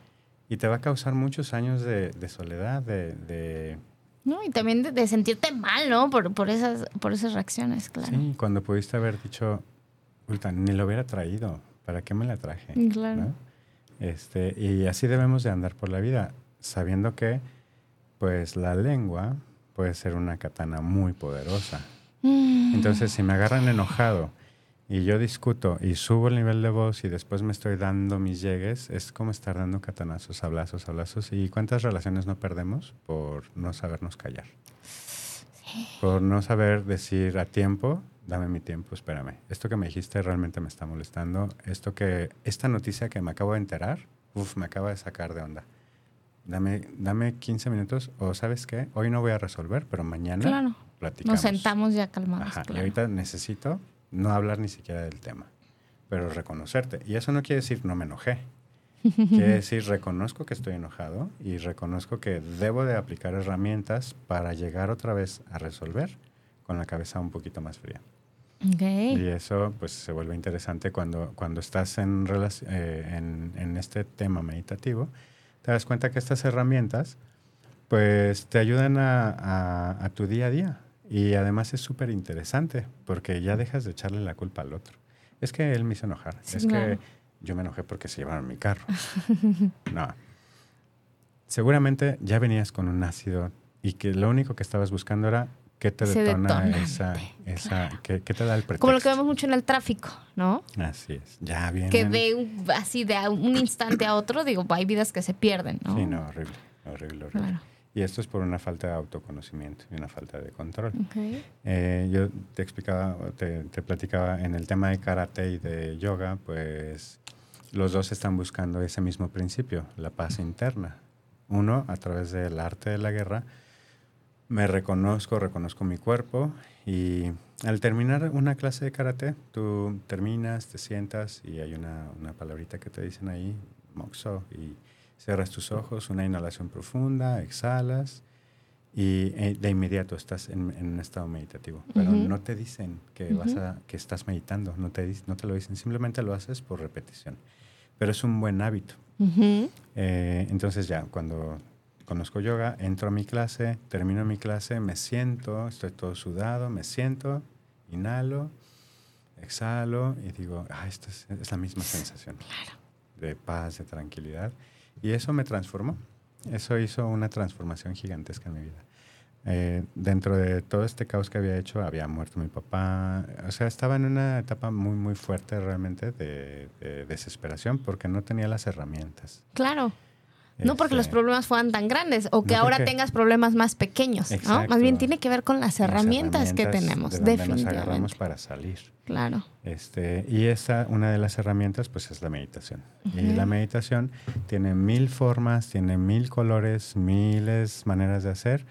y te va a causar muchos años de, de soledad, de, de No, y también de, de sentirte mal, ¿no? Por, por, esas, por esas reacciones, claro. Sí, cuando pudiste haber dicho, "Puta, ni lo hubiera traído, ¿para qué me la traje? Claro. ¿No? Este, y así debemos de andar por la vida, sabiendo que pues la lengua puede ser una katana muy poderosa. Mm, Entonces, si me agarran enojado y yo discuto y subo el nivel de voz y después me estoy dando mis llegues, es como estar dando catanazos, abrazos, abrazos. ¿Y cuántas relaciones no perdemos por no sabernos callar? Por no saber decir a tiempo, dame mi tiempo, espérame. Esto que me dijiste realmente me está molestando. Esto que, esta noticia que me acabo de enterar, uf, me acaba de sacar de onda. Dame, dame 15 minutos o sabes qué, hoy no voy a resolver, pero mañana Claro. platicamos. Nos sentamos ya calmados. Ajá, Y claro. ahorita necesito no hablar ni siquiera del tema, pero reconocerte. Y eso no quiere decir no me enojé. [LAUGHS] Quiere decir reconozco que estoy enojado y reconozco que debo de aplicar herramientas para llegar otra vez a resolver con la cabeza un poquito más fría. Ok. Y eso pues se vuelve interesante cuando, cuando estás en, eh, en, en este tema meditativo. Te das cuenta que estas herramientas pues te ayudan a, a- a tu día a día. Y además es súper interesante porque ya dejas de echarle la culpa al otro. Es que él me hizo enojar. Sí, es claro. que yo me enojé porque se llevaron mi carro. [LAUGHS] no. Seguramente ya venías con un ácido y que lo único que estabas buscando era qué te detona esa, esa qué, qué te da el pretexto. Como lo que vemos mucho en el tráfico, ¿no? Así es. Ya vienen. Que de un- así de un instante a otro, digo, hay vidas que se pierden, ¿no? Sí, no, horrible, horrible, horrible. Claro. Y esto es por una falta de autoconocimiento y una falta de control. Ok. Eh, yo te explicaba, te, te platicaba en el tema de karate y de yoga, pues los dos están buscando ese mismo principio, la paz interna. Uno, a través del arte de la guerra, me reconozco, reconozco mi cuerpo y al terminar una clase de karate, tú terminas, te sientas y hay una, una palabrita que te dicen ahí, moxo, y cierras tus ojos, una inhalación profunda, exhalas y eh, de inmediato estás en, en un estado meditativo. Pero no te dicen que, vas a, que estás meditando, no te, no te lo dicen, simplemente lo haces por repetición. Pero es un buen hábito. Eh, entonces ya, cuando conozco yoga, entro a mi clase, termino mi clase, me siento, estoy todo sudado, me siento, inhalo, exhalo y digo, ah, esta es, es la misma sensación de paz, de tranquilidad. Y eso me transformó. Eso hizo una transformación gigantesca en mi vida. Eh, dentro de todo este caos que había hecho, había muerto mi papá. O sea, estaba en una etapa muy, muy fuerte realmente de, de desesperación porque no tenía las herramientas. Claro. No porque los Este, problemas fueran tan grandes o que No ahora porque- tengas problemas más pequeños, ¿no? Más bien tiene que ver con las las herramientas, que tenemos, de donde Nos agarramos definitivamente. para salir. Claro. Este, y esa, una de las herramientas, pues es la meditación. Y Ujú. la meditación tiene mil formas, tiene mil colores, miles maneras de hacer.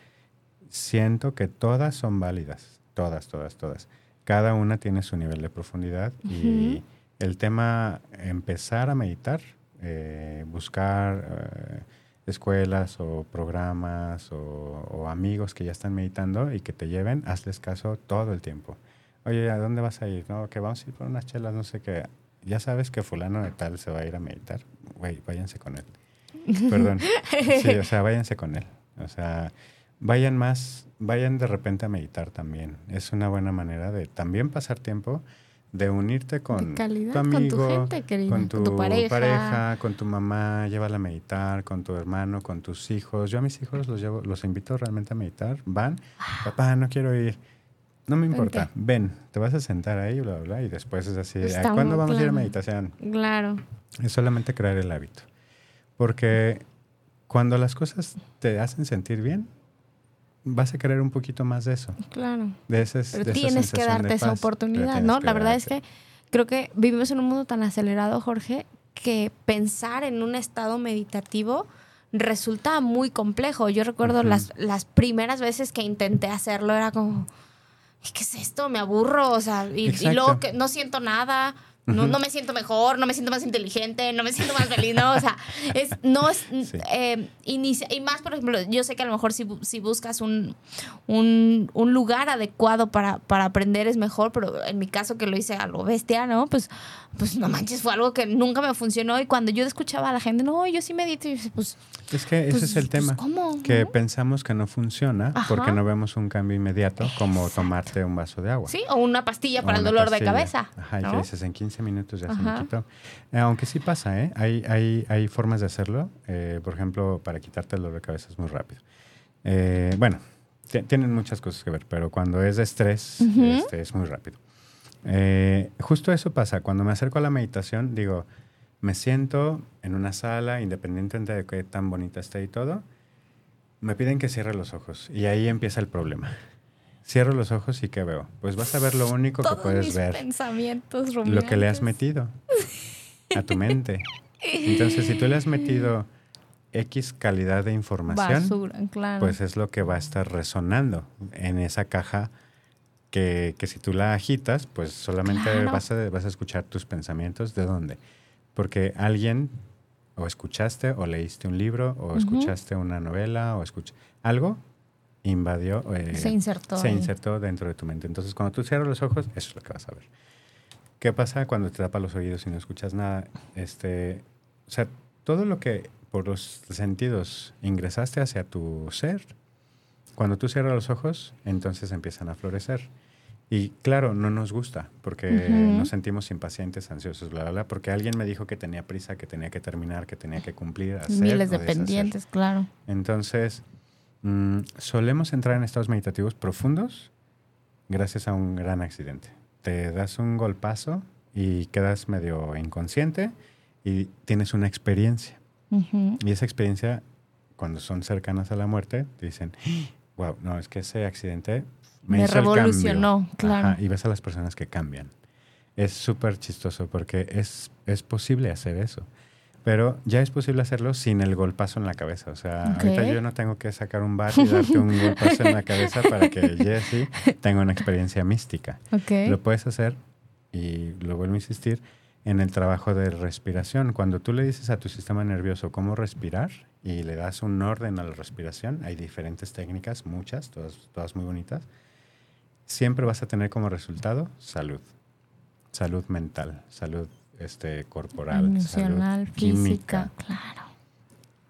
Siento que todas son válidas, todas, todas, todas. Cada una tiene su nivel de profundidad y el tema empezar a meditar, eh, buscar eh, escuelas o programas o, o amigos que ya están meditando y que te lleven, hazles caso todo el tiempo. Oye, ¿a dónde vas a ir? No, que vamos a ir por unas chelas, no sé qué. Ya sabes que fulano de tal se va a ir a meditar. Güey, váyanse con él. [LAUGHS] Perdón. Sí, o sea, váyanse con él. O sea, vayan más, vayan de repente a meditar también. Es una buena manera de también pasar tiempo, de unirte con calidad, tu con tu amigo, gente querida, con con tu, tu pareja. pareja, con tu mamá, llévala a meditar, con tu hermano, con tus hijos. Yo a mis hijos los llevo, los invito realmente a meditar. Van, papá, no quiero ir. No me importa, ven, te vas a sentar ahí, bla, bla, bla, y después es así, Está ¿cuándo vamos a ir a meditación? Claro. Es solamente crear el hábito. Porque cuando las cosas te hacen sentir bien, vas a querer un poquito más de eso. Claro. De esas, Pero de esa tienes que darte esa oportunidad, ¿no? La verdad es que creo que vivimos en un mundo tan acelerado, Jorge, que pensar en un estado meditativo resulta muy complejo. Yo recuerdo las, las primeras veces que intenté hacerlo, era como, ¿qué es esto? Me aburro, o sea, y, y luego que no siento nada. No, no me siento mejor, no me siento más inteligente, no me siento más feliz, no, o sea, es, no es, Sí. eh, inicia- y más, por ejemplo, yo sé que a lo mejor si, si buscas un, un, un lugar adecuado para, para aprender es mejor, pero en mi caso que lo hice a lo bestia, ¿no? Pues, pues no manches, fue algo que nunca me funcionó y cuando yo escuchaba a la gente, no, yo sí medito, y pues, Es que ese pues, es el pues, tema. ¿cómo? Que ¿No? pensamos que no funciona Ajá. porque no vemos un cambio inmediato como tomarte un vaso de agua. Sí, o una pastilla O para el dolor de cabeza. Ajá, y que dices en 15 minutos ya se me quitó. Eh, aunque sí pasa, ¿eh? Hay, hay, hay formas de hacerlo. Eh, por ejemplo, para quitarte el dolor de cabeza es muy rápido. Eh, bueno, ti- tienen muchas cosas que ver, pero cuando es de estrés, este, es muy rápido. Justo eso pasa. Cuando me acerco a la meditación, digo, me siento en una sala, independientemente de qué tan bonita esté y todo, me piden que cierre los ojos. Y ahí empieza el problema. Cierro los ojos y ¿qué veo? Pues vas a ver lo único que puedes mis ver. pensamientos Lo que le has metido a tu mente. [LAUGHS] Entonces, si tú le has metido X calidad de información, Basura, claro. pues es lo que va a estar resonando en esa caja que, que si tú la agitas, pues solamente Claro. vas, a, vas a escuchar tus pensamientos. ¿De dónde? Porque alguien o escuchaste o leíste un libro o escuchaste una novela o escuch algo invadió eh, se insertó. se insertó dentro de tu mente. Entonces, cuando tú cierras los ojos, eso es lo que vas a ver. ¿Qué pasa cuando te tapas los oídos y no escuchas nada? Este, o sea, todo lo que por los sentidos ingresaste hacia tu ser, cuando tú cierras los ojos, entonces empiezan a florecer. Y claro, no nos gusta porque Ujú. nos sentimos impacientes, ansiosos, bla, bla, bla, porque alguien me dijo que tenía prisa, que tenía que terminar, que tenía que cumplir, hacer Miles de pendientes, claro. Entonces, mm, solemos entrar en estados meditativos profundos gracias a un gran accidente. Te das un golpazo y quedas medio inconsciente y tienes una experiencia. Y esa experiencia, cuando son cercanas a la muerte, te dicen, wow, no, es que ese accidente me, Me hizo el cambio". revolucionó, claro. Ajá, y ves a las personas que cambian. Es súper chistoso porque es, es posible hacer eso. Pero ya es posible hacerlo sin el golpazo en la cabeza. O sea, Ok. ahorita yo no tengo que sacar un bat y darte un golpazo en la cabeza para que [LAUGHS] Jesse tenga una experiencia mística. Ok. Lo puedes hacer, y lo vuelvo a insistir, en el trabajo de respiración. Cuando tú le dices a tu sistema nervioso cómo respirar y le das un orden a la respiración, hay diferentes técnicas, muchas, todas, todas muy bonitas, siempre vas a tener como resultado salud. Salud mental, salud este, corporal, Emocional, salud química. física, claro.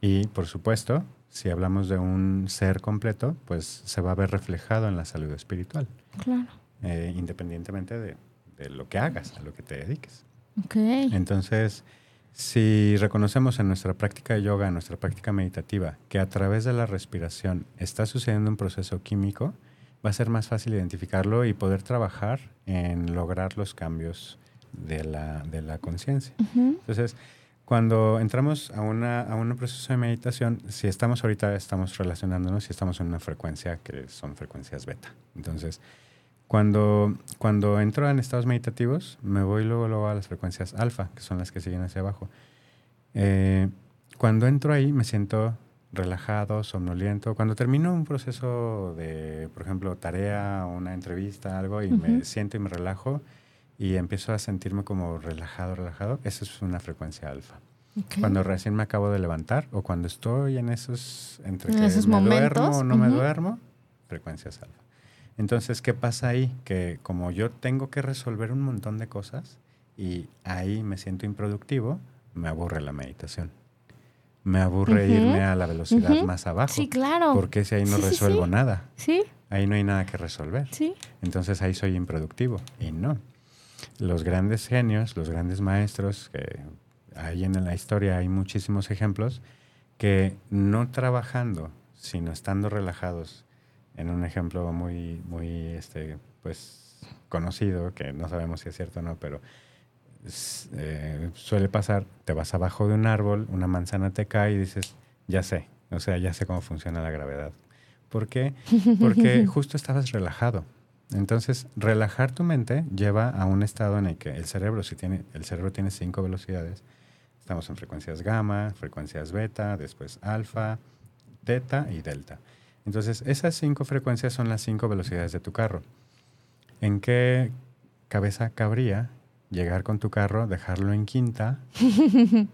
Y por supuesto, si hablamos de un ser completo, pues se va a ver reflejado en la salud espiritual Claro. eh, independientemente de, de lo que hagas, a lo que te dediques. Ok. Entonces, si reconocemos en nuestra práctica de yoga, en nuestra práctica meditativa, que a través de la respiración está sucediendo un proceso químico, va a ser más fácil identificarlo y poder trabajar en lograr los cambios de la, de la conciencia. Ujú. Entonces, cuando entramos a, una, a un proceso de meditación, si estamos ahorita, estamos relacionándonos, si estamos en una frecuencia que son frecuencias beta. Entonces, cuando, cuando entro en estados meditativos, me voy luego, luego a las frecuencias alfa, que son las que siguen hacia abajo. Eh, cuando entro ahí, me siento relajado, somnoliento. Cuando termino un proceso de, por ejemplo, tarea, una entrevista, algo, y me siento y me relajo, y empiezo a sentirme como relajado, relajado, esa es una frecuencia alfa. Ok. Cuando recién me acabo de levantar o cuando estoy en esos, entre En que esos me momentos, duermo o no me ujú. duermo, frecuencias alfa. Entonces, ¿qué pasa ahí? Que como yo tengo que resolver un montón de cosas y ahí me siento improductivo, me aburre la meditación. Me aburre Ujú, irme a la velocidad ujú. más abajo. Sí, claro. Porque si ahí no Sí, sí, resuelvo sí. nada, Sí, ahí no hay nada que resolver. sí. Entonces ahí soy improductivo. Y no. Los grandes genios, los grandes maestros, que ahí en la historia hay muchísimos ejemplos, que no trabajando, sino estando relajados, en un ejemplo muy, muy, este, pues, conocido, que no sabemos si es cierto o no, pero eh, suele pasar, te vas abajo de un árbol, una manzana te cae y dices, ya sé, o sea, ya sé cómo funciona la gravedad. ¿Por qué? [LAUGHS] Porque justo estabas relajado. Entonces, relajar tu mente lleva a un estado en el que el cerebro, si tiene, el cerebro tiene cinco velocidades, estamos en frecuencias gamma, frecuencias beta, después alfa, teta y delta. Entonces, esas cinco frecuencias son las cinco velocidades de tu carro. ¿En qué cabeza cabría llegar con tu carro, dejarlo en quinta, [LAUGHS]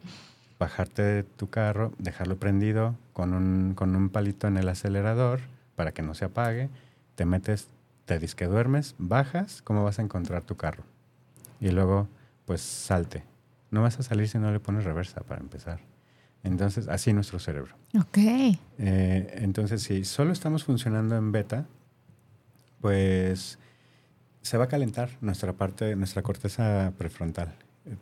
bajarte de tu carro, dejarlo prendido con un, con un palito en el acelerador para que no se apague, te metes, te disque duermes, bajas, ¿cómo vas a encontrar tu carro? Y luego, pues salte. No vas a salir si no le pones reversa para empezar. Entonces, así nuestro cerebro. Ok. Eh, entonces, si solo estamos funcionando en beta, pues se va a calentar nuestra parte, nuestra corteza prefrontal.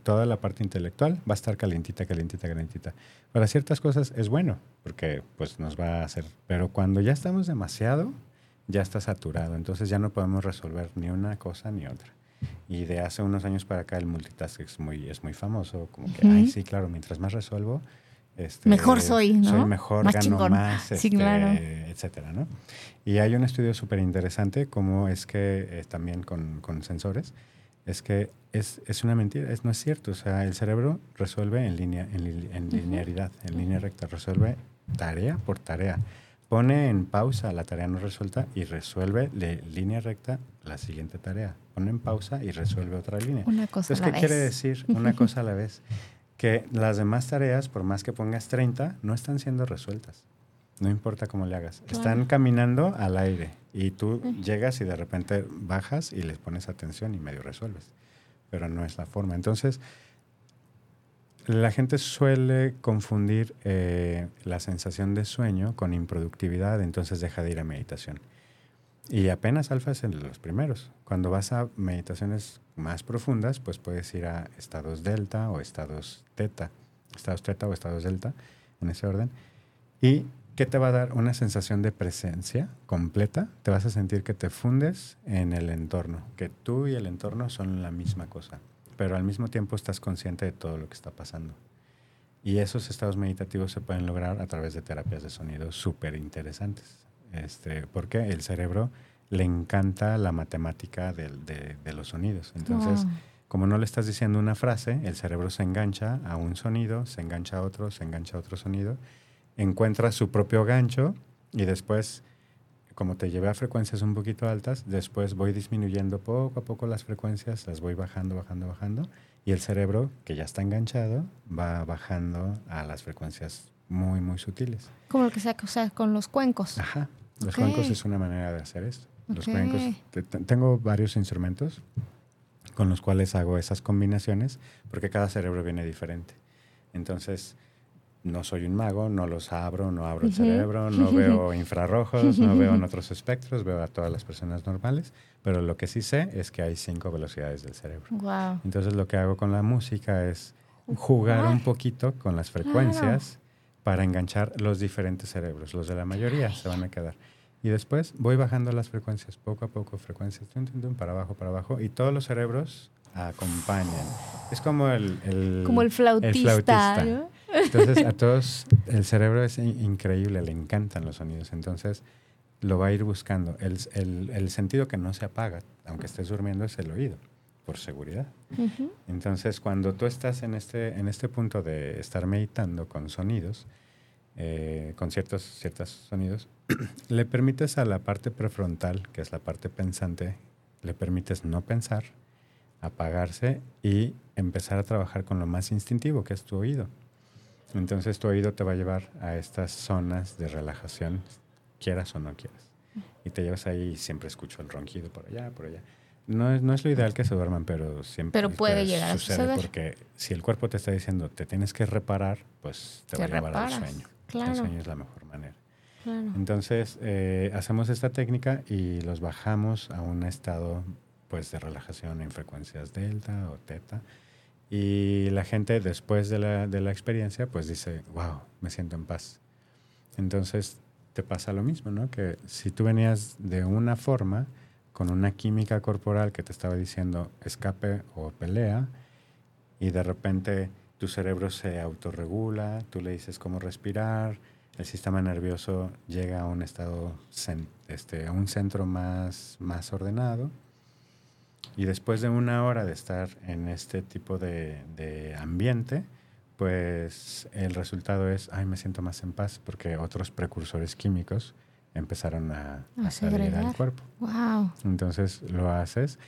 Toda la parte intelectual va a estar calientita, calientita, calientita. Para ciertas cosas es bueno, porque pues nos va a hacer. Pero cuando ya estamos demasiado, ya está saturado. Entonces ya no podemos resolver ni una cosa ni otra. Y de hace unos años para acá el multitask es muy, es muy famoso, como que, ay, sí, claro, mientras más resuelvo, este, mejor soy, ¿no? Soy mejor, Más gano chingón. más, Sí, este, claro. etcétera, ¿no? Y hay un estudio súper interesante, como es que eh, también con, con sensores, es que es, es una mentira, es, no es cierto. O sea, el cerebro resuelve en, línea, en, en linearidad, en línea recta, resuelve tarea por tarea. Pone en pausa la tarea no resuelta y resuelve de línea recta la siguiente tarea. Pone en pausa y resuelve otra línea. Una cosa Entonces, a la ¿qué quiere vez. decir? Una cosa a la vez. Que las demás tareas, por más que pongas 30, no están siendo resueltas. No importa cómo le hagas. Claro. Están caminando al aire y tú llegas y de repente bajas y les pones atención y medio resuelves. Pero no es la forma. Entonces, la gente suele confundir eh, la sensación de sueño con improductividad, entonces deja de ir a meditación. Y apenas alfa es en los primeros. Cuando vas a meditaciones más profundas, pues puedes ir a estados delta o estados teta, estados teta o estados delta, en ese orden. ¿Y qué te va a dar? Una sensación de presencia completa. Te vas a sentir que te fundes en el entorno, que tú y el entorno son la misma cosa, pero al mismo tiempo estás consciente de todo lo que está pasando. Y esos estados meditativos se pueden lograr a través de terapias de sonido súper interesantes. Este, porque el cerebro le encanta la matemática de, de los sonidos. Entonces, Wow. como no le estás diciendo una frase, el cerebro se engancha a un sonido, se engancha a otro, se engancha a otro sonido, encuentra su propio gancho y después, como te llevé a frecuencias un poquito altas, después voy disminuyendo poco a poco las frecuencias, las voy bajando, bajando, bajando, y el cerebro, que ya está enganchado, va bajando a las frecuencias muy, muy sutiles. Como lo que sea, o sea, con los cuencos. Ajá. Los cuencos es una manera de hacer esto. Los cuencos, te- te- tengo varios instrumentos con los cuales hago esas combinaciones porque cada cerebro viene diferente. Entonces, no soy un mago, no los abro, no abro el cerebro, no [LAUGHS] veo infrarrojos, no veo en otros espectros, veo a todas las personas normales, pero lo que sí sé es que hay cinco velocidades del cerebro. Wow. Entonces lo que hago con la música es jugar un poquito con las frecuencias para enganchar los diferentes cerebros. Los de la mayoría se van a quedar. Y después voy bajando las frecuencias, poco a poco, frecuencias, tum, tum, tum, para abajo, para abajo, y todos los cerebros acompañan. Es como el... el- Como el flautista. flautista. ¿no? Entonces a todos el cerebro es in- increíble, le encantan los sonidos. Entonces lo va a ir buscando. El, el- el sentido que no se apaga, aunque estés durmiendo, es el oído, por seguridad. Ujú. Entonces, cuando tú estás en este, en este punto de estar meditando con sonidos, eh, con ciertos, ciertos sonidos, [CLEARS THROAT] le permites a la parte prefrontal, que es la parte pensante, le permites no pensar, apagarse y empezar a trabajar con lo más instintivo, que es tu oído. Entonces tu oído te va a llevar a estas zonas de relajación, quieras o no quieras. Y te llevas ahí y siempre escucho el ronquido por allá, por allá. No es, no es lo ideal que se duerman, pero siempre Pero puede llegar a sucede suceder. porque si el cuerpo te está diciendo te tienes que reparar, pues te, Te va a llevar al reparas, sueño. claro. El sueño es la mejor manera. Claro. Entonces, eh, hacemos esta técnica y los bajamos a un estado pues, de relajación en frecuencias delta o teta. Y la gente después de la, de la experiencia, pues dice, wow, me siento en paz. Entonces, te pasa lo mismo, ¿no? Que si tú venías de una forma, con una química corporal que te estaba diciendo escape o pelea, y de repente tu cerebro se autorregula, tú le dices cómo respirar, el sistema nervioso llega a un estado, este, a un centro más, más ordenado. Y después de una hora de estar en este tipo de, de ambiente, pues el resultado es, ay, me siento más en paz porque otros precursores químicos empezaron a, A salir al cuerpo. Wow. Entonces lo haces.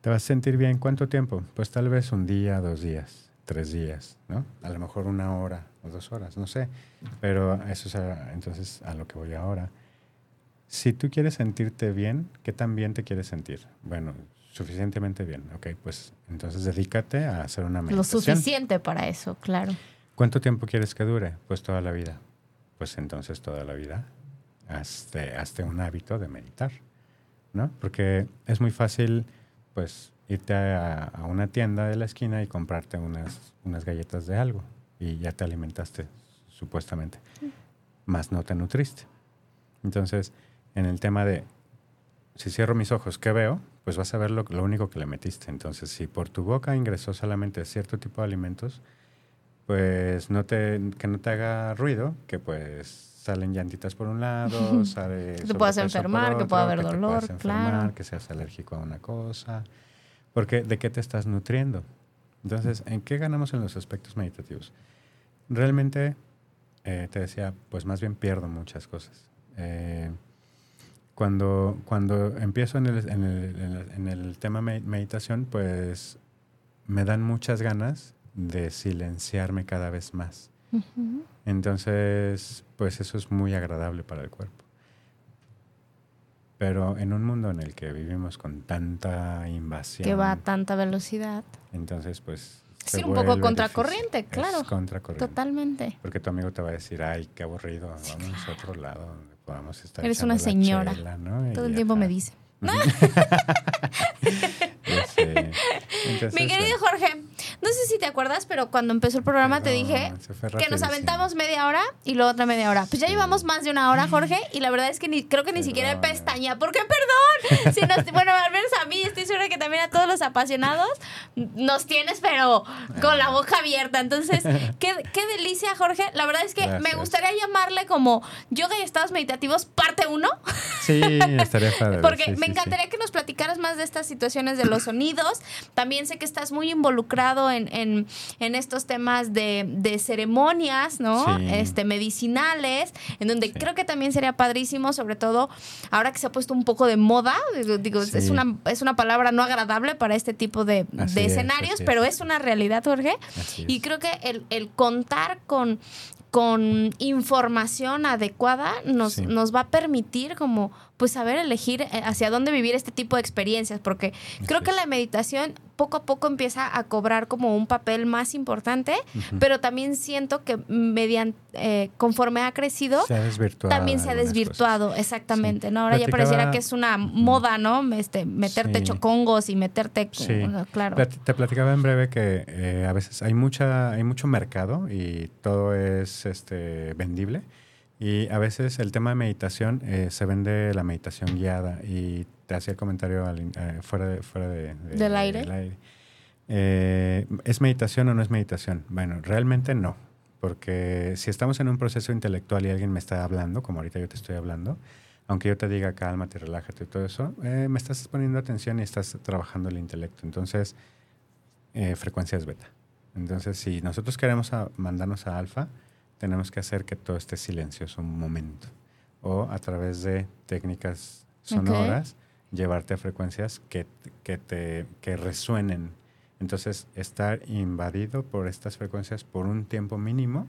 ¿Te vas a sentir bien? ¿Cuánto tiempo? Pues tal vez un día, dos días, tres días, ¿no? A lo mejor una hora o dos horas, no sé. Pero eso es a- entonces a lo que voy ahora. Si tú quieres sentirte bien, ¿qué tan bien te quieres sentir? Bueno, suficientemente bien. Ok, pues entonces dedícate a hacer una Lo meditación. suficiente para eso, claro. ¿Cuánto tiempo quieres que dure? Pues toda la vida. Pues entonces toda la vida hazte, hazte un hábito de meditar, ¿no? Porque es muy fácil, pues, irte a, a una tienda de la esquina y comprarte unas, unas galletas de algo y ya te alimentaste, supuestamente, más no te nutriste. Entonces, en el tema de, si cierro mis ojos, ¿qué veo? Pues vas a ver lo, lo único que le metiste. Entonces, si por tu boca ingresó solamente cierto tipo de alimentos, pues no te, que no te haga ruido, que pues salen llantitas por un lado, [LAUGHS] sale Te puedas enfermar, que pueda haber te dolor, puedas enfermar, claro. que seas alérgico a una cosa. Porque ¿de qué te estás nutriendo? Entonces, ¿en qué ganamos en los aspectos meditativos? Realmente, eh, te decía, pues más bien pierdo muchas cosas. Eh, cuando, cuando empiezo en el, en el- en el- en el tema me- meditación, pues me dan muchas ganas de silenciarme cada vez más. Entonces, pues eso es muy agradable para el cuerpo. Pero en un mundo en el que vivimos con tanta invasión, Que va a tanta velocidad. entonces pues... Ir un poco contracorriente, difícil. claro. Es contracorriente. Totalmente. Porque tu amigo te va a decir, ay, qué aburrido, vamos a otro lado podamos estar Eres una señora. chela", ¿no? Todo el tiempo me dice. [LAUGHS] Entonces, Mi querido Jorge, no sé si te acuerdas, pero cuando empezó el programa te perdón, dije que nos aventamos media hora y luego otra media hora. Pues ya Sí. llevamos más de una hora, Jorge, y la verdad es que ni, creo que ni siquiera he pestaña. ¿Por qué perdón? [LAUGHS] Si nos- bueno, al menos a mí, estoy segura que también a todos los apasionados nos tienes, pero con la boca abierta. Entonces, qué, qué delicia, Jorge. La verdad es que me Gracias. gustaría llamarle como Yoga y Estados Meditativos, parte 1. Sí, estaría padre. [LAUGHS] Porque sí, me sí, sí. encantaría que nos platicaras más de estas situaciones de los sonidos. También sé que estás muy involucrado en, en- en estos temas de, de ceremonias, ¿no? Sí. Este, medicinales, en donde Sí. creo que también sería padrísimo, sobre todo ahora que se ha puesto un poco de moda. Digo, es, una, es una palabra no agradable para este tipo de, de es, escenarios, es. pero es una realidad, Jorge. Y creo que el, el contar con, con información adecuada nos, Sí. nos va a permitir como pues saber elegir eh, hacia dónde vivir este tipo de experiencias, porque creo que la meditación poco a poco empieza a cobrar como un papel más importante, pero también siento que mediante, eh, conforme ha crecido, Se ha desvirtuado. también se ha desvirtuado, exactamente, Sí. ¿no? Ahora ya pareciera que es una moda, ¿no? Este, meterte Sí. chocongos y meterte, Sí. claro. Te platicaba en breve que eh, a veces hay mucha, hay mucho mercado y todo es este vendible. Y a veces el tema de meditación eh, se vende la meditación guiada y te hacía el comentario al eh, fuera de, fuera de- de- ¿Del aire? Eh, ¿Es meditación o no es meditación? Bueno, realmente no, porque si estamos en un proceso intelectual y alguien me está hablando, como ahorita yo te estoy hablando, aunque yo te diga cálmate, relájate y todo eso, eh, me estás poniendo atención y estás trabajando el intelecto. Entonces, eh, frecuencias beta. Entonces, si nosotros queremos a- mandarnos a alfa, tenemos que hacer que todo esté silencioso un momento. O a través de técnicas sonoras, llevarte a frecuencias que, que, te, que resuenen. Entonces, estar invadido por estas frecuencias por un tiempo mínimo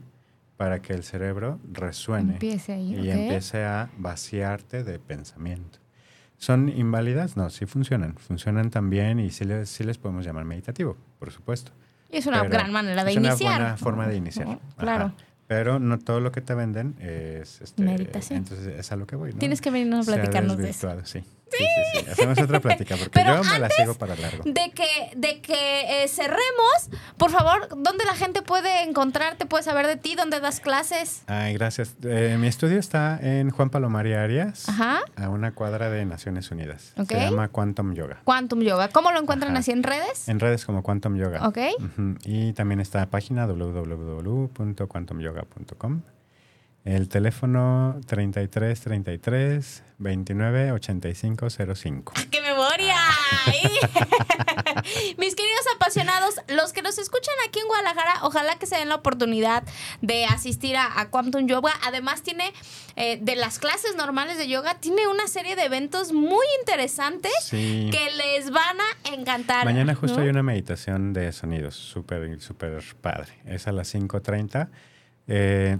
para que el cerebro resuene Empiece ahí, y ¿ok? empiece a vaciarte de pensamiento. ¿Son inválidas? No, sí funcionan. Funcionan también y sí les, sí les podemos llamar meditativo, por supuesto. Y es una Pero gran manera de es iniciar. una buena forma de iniciar. ¿no? Ajá. Pero no todo lo que te venden es este, Meditación. Entonces es a lo que voy. ¿no? Tienes que venirnos a platicarnos de eso. Sí. Sí, sí, sí. Hacemos otra plática porque Pero yo me la sigo para largo. De que, de que eh, cerremos, por favor, ¿dónde la gente puede encontrarte, puede saber de ti, dónde das clases? Ay, gracias. Eh, mi estudio está en Juan Palomari Arias, Ajá. a una cuadra de Naciones Unidas. Se llama Quantum Yoga. Quantum Yoga. ¿Cómo lo encuentran Ajá. así en redes? En redes como Quantum Yoga. Ok. Y también está la página www.quantumyoga.com. El teléfono 33 33 29 85 05. ¡Qué memoria! [LAUGHS] Mis queridos apasionados, los que nos escuchan aquí en Guadalajara, ojalá que se den la oportunidad de asistir a, a Quantum Yoga. Además, tiene eh, de las clases normales de yoga, tiene una serie de eventos muy interesantes Sí. que les van a encantar. Mañana justo ¿no? hay una meditación de sonidos, súper, súper padre. Es a las 5.30. Eh,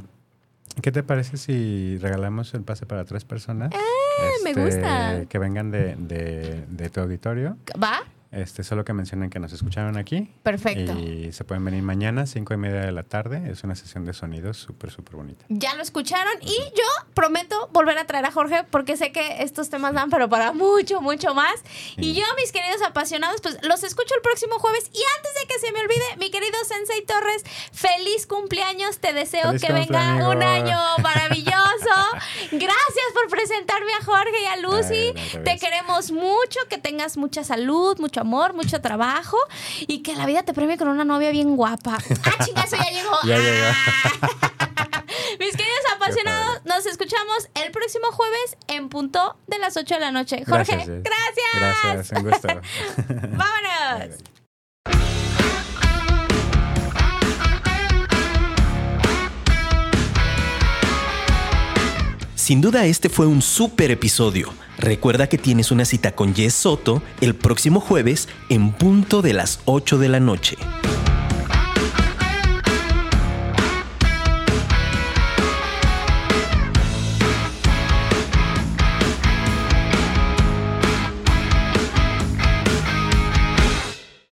¿Qué te parece si regalamos el pase para tres personas? Ah, me Este, gusta. Que vengan de, de- de tu auditorio. ¿Va? Este, solo que mencionen que nos escucharon aquí. Perfecto. Y se pueden venir mañana, cinco y media de la tarde. Es una sesión de sonidos súper, súper bonita. Ya lo escucharon y yo prometo volver a traer a Jorge porque sé que estos temas dan, pero para mucho, mucho más. Y yo, mis queridos apasionados, pues los escucho el próximo jueves. Y antes de que se me olvide, mi querido Sensei Torres, feliz cumpleaños. Te deseo Feliz que venga un año [LAUGHS] maravilloso. Gracias por presentarme a Jorge y a Lucy. Ay, no te te queremos mucho, que tengas mucha salud, mucho amor, mucho trabajo y que la vida te premie con una novia bien guapa. [LAUGHS] Ah, chinga, eso ya llegó. Ya llegó. [LAUGHS] Mis queridos apasionados, nos escuchamos el próximo jueves en punto de las 8 de la noche. Jorge, Gracias, gracias. Un gusto. [LAUGHS] Vámonos. Sin duda este fue un súper episodio. Recuerda que tienes una cita con Jess Soto el próximo jueves en punto de las 8 de la noche.